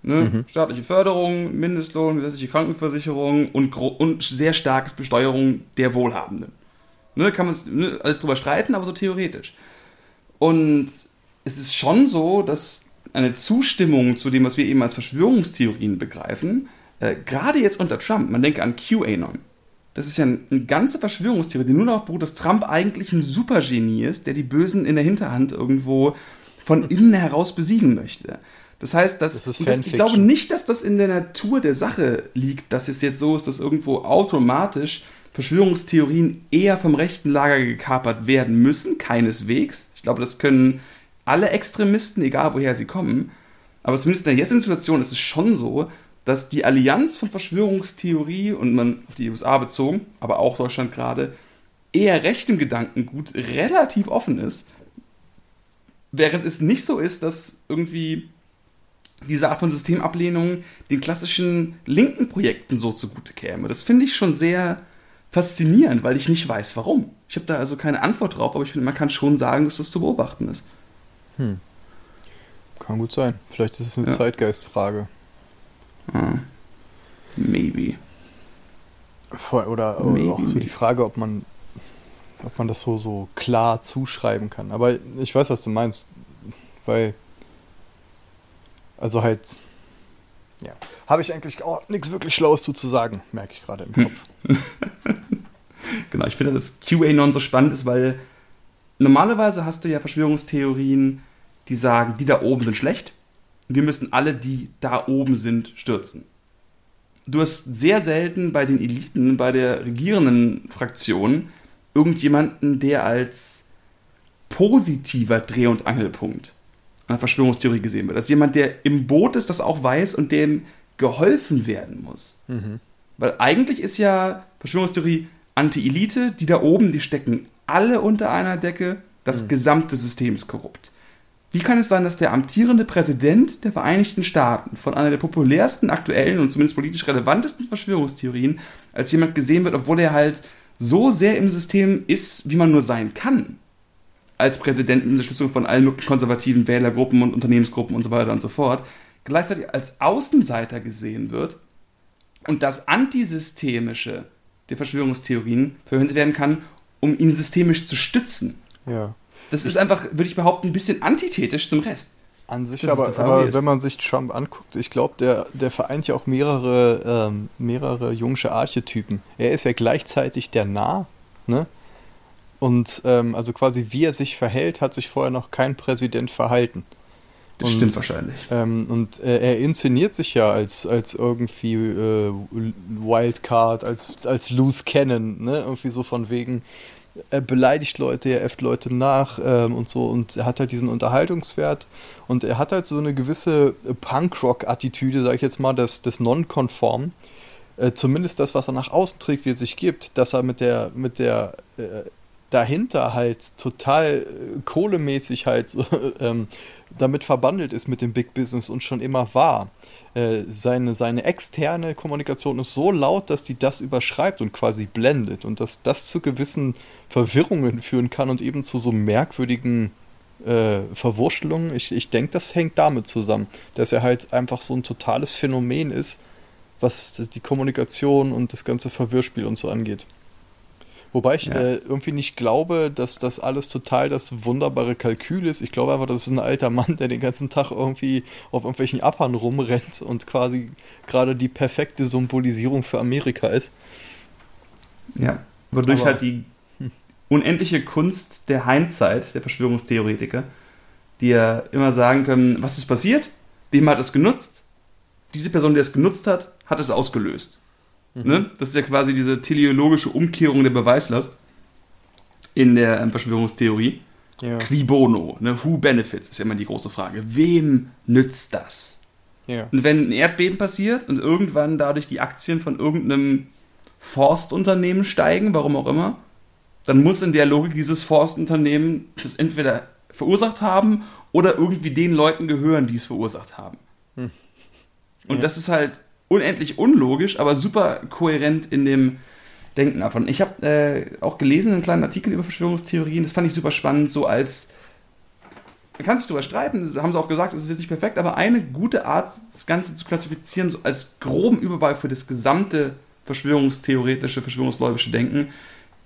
Ne? Mhm. Staatliche Förderung, Mindestlohn, gesetzliche Krankenversicherung und, und sehr starkes Besteuerung der Wohlhabenden. Ne? Kann man ne, alles drüber streiten, aber so theoretisch. Und es ist schon so, dass eine Zustimmung zu dem, was wir eben als Verschwörungstheorien begreifen, äh, gerade jetzt unter Trump, man denke an QAnon, das ist ja eine ganze Verschwörungstheorie, die nur darauf beruht, dass Trump eigentlich ein Supergenie ist, der die Bösen in der Hinterhand irgendwo von innen heraus besiegen möchte. Das heißt, dass, Das das, ich glaube nicht, dass das in der Natur der Sache liegt, dass es jetzt so ist, dass irgendwo automatisch Verschwörungstheorien eher vom rechten Lager gekapert werden müssen. Keineswegs. Ich glaube, das können alle Extremisten, egal woher sie kommen. Aber zumindest in der jetzigen Situation ist es schon so, dass die Allianz von Verschwörungstheorie und man auf die USA bezogen, aber auch Deutschland gerade, eher rechtem Gedankengut relativ offen ist. Während es nicht so ist, dass irgendwie diese Art von Systemablehnung den klassischen linken Projekten so zugute käme. Das finde ich schon sehr faszinierend, weil ich nicht weiß, warum. Ich habe da also keine Antwort drauf, aber ich finde, man kann schon sagen, dass das zu beobachten ist. Hm. Kann gut sein. Vielleicht ist es eine Ja. Zeitgeistfrage. Ah. Maybe. Voll- Oder Maybe, auch so maybe. die Frage, ob man, ob man das so, so klar zuschreiben kann. Aber ich weiß, was du meinst. Weil, also halt, ja, habe ich eigentlich auch nichts wirklich Schlaues zu, zu sagen, merke ich gerade im Hm. Kopf. Genau, ich finde, dass QAnon so spannend ist, weil normalerweise hast du ja Verschwörungstheorien, die sagen, die da oben sind schlecht. Wir müssen alle, die da oben sind, stürzen. Du hast sehr selten bei den Eliten, bei der regierenden Fraktion, irgendjemanden, der als positiver Dreh- und Angelpunkt einer Verschwörungstheorie gesehen wird. Als jemand, der im Boot ist, das auch weiß und dem geholfen werden muss. Mhm. Weil eigentlich ist ja Verschwörungstheorie Anti-Elite, die da oben, die stecken alle unter einer Decke, das Mhm. gesamte System ist korrupt. Wie kann es sein, dass der amtierende Präsident der Vereinigten Staaten von einer der populärsten, aktuellen und zumindest politisch relevantesten Verschwörungstheorien als jemand gesehen wird, obwohl er halt so sehr im System ist, wie man nur sein kann? Als Präsident mit Unterstützung von allen möglichen konservativen Wählergruppen und Unternehmensgruppen und so weiter und so fort, gleichzeitig als Außenseiter gesehen wird und das Antisystemische der Verschwörungstheorien verwendet werden kann, um ihn systemisch zu stützen. Ja. Das ist einfach, würde ich behaupten, ein bisschen antithetisch zum Rest. An sich, aber, aber wenn man sich Trump anguckt, ich glaube, der, der vereint ja auch mehrere, ähm, mehrere jungsche Archetypen. Er ist ja gleichzeitig der Nah, ne? Und ähm, also quasi wie er sich verhält, hat sich vorher noch kein Präsident verhalten. Das Und- stimmt wahrscheinlich. Ähm, und äh, er inszeniert sich ja als, als irgendwie äh, Wildcard, als, als Loose Cannon, ne? Irgendwie so von wegen, er beleidigt Leute, er äfft Leute nach ähm, und so und er hat halt diesen Unterhaltungswert und er hat halt so eine gewisse Punkrock-Attitüde, sag ich jetzt mal, des, des Non-Konform. Äh, zumindest das, was er nach außen trägt, wie er sich gibt, dass er mit der, mit der äh, dahinter halt total äh, kohlemäßig halt so, ähm, damit verbandelt ist mit dem Big Business und schon immer war. Äh, seine, seine externe Kommunikation ist so laut, dass die das überschreibt und quasi blendet und dass das zu gewissen Verwirrungen führen kann und eben zu so merkwürdigen äh, Verwurschtelungen. Ich, ich denke, das hängt damit zusammen, dass er halt einfach so ein totales Phänomen ist, was die Kommunikation und das ganze Verwirrspiel und so angeht. Wobei ich Ja. äh, irgendwie nicht glaube, dass das alles total das wunderbare Kalkül ist. Ich glaube einfach, das ist ein alter Mann, der den ganzen Tag irgendwie auf irgendwelchen Appern rumrennt und quasi gerade die perfekte Symbolisierung für Amerika ist. Ja. Wodurch Aber- halt die unendliche Kunst der Hindsight, der Verschwörungstheoretiker, die ja immer sagen können, was ist passiert, wem hat es genutzt, diese Person, die es genutzt hat, hat es ausgelöst. Ne? Das ist ja quasi diese teleologische Umkehrung der Beweislast in der ähm, Verschwörungstheorie. Ja. Qui bono, ne? who benefits, ist ja immer die große Frage. Wem nützt das? ja. Und wenn ein Erdbeben passiert und irgendwann dadurch die Aktien von irgendeinem Forstunternehmen steigen, warum auch immer, dann muss in der Logik dieses Forstunternehmen das entweder verursacht haben oder irgendwie den Leuten gehören, die es verursacht haben. Hm. Und Ja. das ist halt unendlich unlogisch, aber super kohärent in dem Denken davon. Ich habe äh, auch gelesen, einen kleinen Artikel über Verschwörungstheorien, das fand ich super spannend, so als man kann sich darüber streiten, haben sie auch gesagt, es ist jetzt nicht perfekt, aber eine gute Art, das Ganze zu klassifizieren, so als groben Überbau für das gesamte verschwörungstheoretische, verschwörungsgläubische Denken,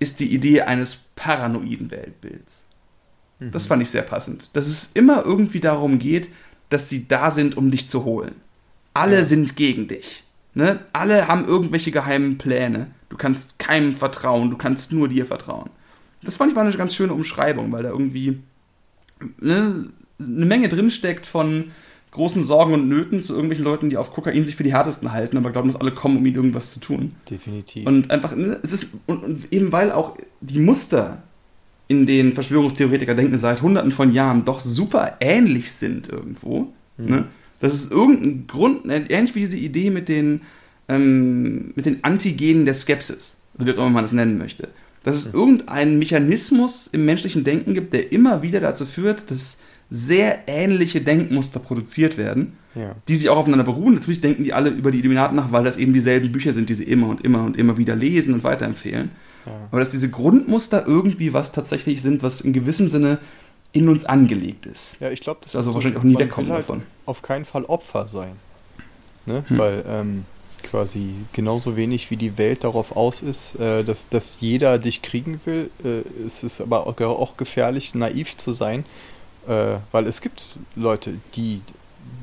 ist die Idee eines paranoiden Weltbilds. Das fand ich sehr passend. Dass es immer irgendwie darum geht, dass sie da sind, um dich zu holen. Alle Ja. sind gegen dich. Ne? Alle haben irgendwelche geheimen Pläne. Du kannst keinem vertrauen, du kannst nur dir vertrauen. Das fand ich war eine ganz schöne Umschreibung, weil da irgendwie ne, eine Menge drinsteckt von großen Sorgen und Nöten zu irgendwelchen Leuten, die auf Kokain sich für die härtesten halten, aber glauben, dass alle kommen, um ihnen irgendwas zu tun. Definitiv. Und einfach, ne, es ist, und, und eben weil auch die Muster in den Verschwörungstheoretiker denken seit hunderten von Jahren doch super ähnlich sind irgendwo. Mhm. Ne? Das ist irgendein Grund, ne, ähnlich wie diese Idee mit den, ähm, mit den Antigenen der Skepsis, wie auch immer man das nennen möchte. Dass es irgendeinen Mechanismus im menschlichen Denken gibt, der immer wieder dazu führt, dass sehr ähnliche Denkmuster produziert werden, ja. die sich auch aufeinander beruhen. Natürlich denken die alle über die Illuminaten nach, weil das eben dieselben Bücher sind, die sie immer und immer und immer wieder lesen und weiterempfehlen. Ja. Aber dass diese Grundmuster irgendwie was tatsächlich sind, was in gewissem Sinne in uns angelegt ist. Ja, ich glaube, das ist also wahrscheinlich auch nie wegkommen halt davon. Auf keinen Fall Opfer sein. Ne? Hm. Weil ähm, quasi genauso wenig wie die Welt darauf aus ist, äh, dass, dass jeder dich kriegen will, äh, ist es aber auch, auch gefährlich, naiv zu sein äh, weil es gibt Leute, die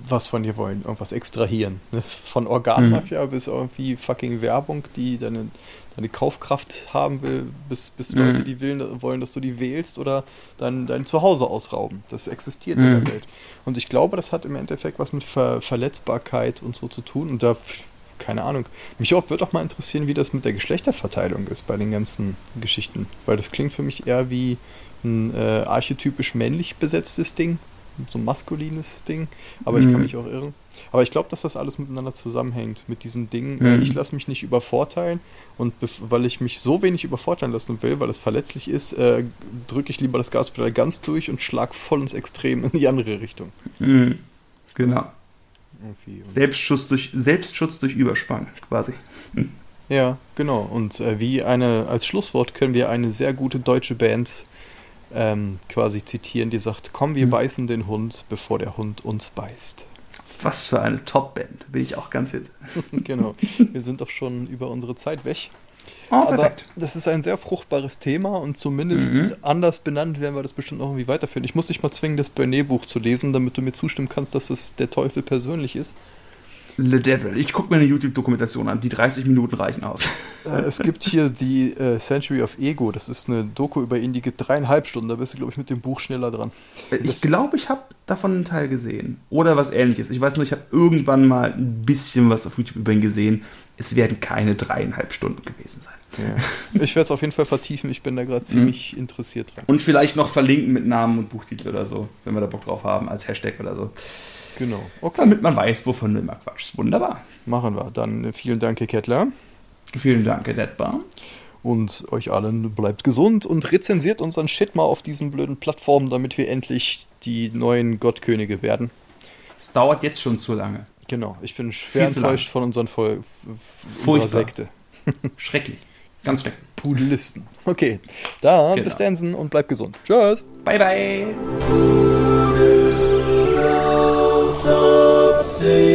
was von dir wollen, irgendwas extrahieren. Ne? Von Organmafia mhm. bis irgendwie fucking Werbung, die deine, deine Kaufkraft haben will, bis, bis mhm. Leute, die willen, wollen, dass du die wählst oder dein, dein Zuhause ausrauben. Das existiert mhm. in der mhm. Welt. Und ich glaube, das hat im Endeffekt was mit Ver Verletzbarkeit und so zu tun. Und da, keine Ahnung. Mich auch, würde auch mal interessieren, wie das mit der Geschlechterverteilung ist bei den ganzen Geschichten. Weil das klingt für mich eher wie ein äh, archetypisch männlich besetztes Ding, so ein maskulines Ding, aber mhm. ich kann mhm. mich auch irren. Aber ich glaube, dass das alles miteinander zusammenhängt mit diesem Ding. Mhm. Ich lasse mich nicht übervorteilen und weil ich mich so wenig übervorteilen lassen will, weil es verletzlich ist, äh, drücke ich lieber das Gaspedal ganz durch und schlag voll ins Extrem in die andere Richtung. Mhm. Genau. Selbstschutz durch, Selbstschutz durch Überspann, quasi. Ja, genau. Und äh, wie eine, als Schlusswort können wir eine sehr gute deutsche Band ähm, quasi zitieren, die sagt, komm, wir mhm. beißen den Hund, bevor der Hund uns beißt. Was für eine Top-Band, bin ich auch ganz hit. genau, wir sind doch schon über unsere Zeit weg. Oh, perfekt. Aber das ist ein sehr fruchtbares Thema und zumindest mhm. anders benannt werden wir das bestimmt noch irgendwie weiterführen. Ich muss dich mal zwingen, das Bernet-Buch zu lesen, damit du mir zustimmen kannst, dass es der Teufel persönlich ist. The Devil. Ich gucke mir eine YouTube-Dokumentation an. Die 30 Minuten reichen aus. Äh, es gibt hier die äh, Century of Ego. Das ist eine Doku über ihn, die geht dreieinhalb Stunden. Da bist du, glaube ich, mit dem Buch schneller dran. Äh, ich glaube, ich habe davon einen Teil gesehen. Oder was ähnliches. Ich weiß nur, ich habe irgendwann mal ein bisschen was auf YouTube über ihn gesehen. Es werden keine dreieinhalb Stunden gewesen sein. Ja. Ich werde es auf jeden Fall vertiefen. Ich bin da gerade mhm. ziemlich mhm. interessiert dran. Und vielleicht noch verlinken mit Namen und Buchtitel oder so, wenn wir da Bock drauf haben, als Hashtag oder so. Genau. Okay. Damit man weiß, wovon du immer quatschst. Wunderbar. Machen wir. Dann vielen Dank, Herr Kettler. Vielen Dank, Herr Detbar. Und euch allen bleibt gesund und rezensiert unseren Shit mal auf diesen blöden Plattformen, damit wir endlich die neuen Gottkönige werden. Es dauert jetzt schon zu lange. Genau, ich bin schwer enttäuscht von unseren Voll unserer Sekte. schrecklich. Ganz schrecklich. Pudelisten. Okay, dann genau. bis dann und bleibt gesund. Tschüss. Bye, bye. see.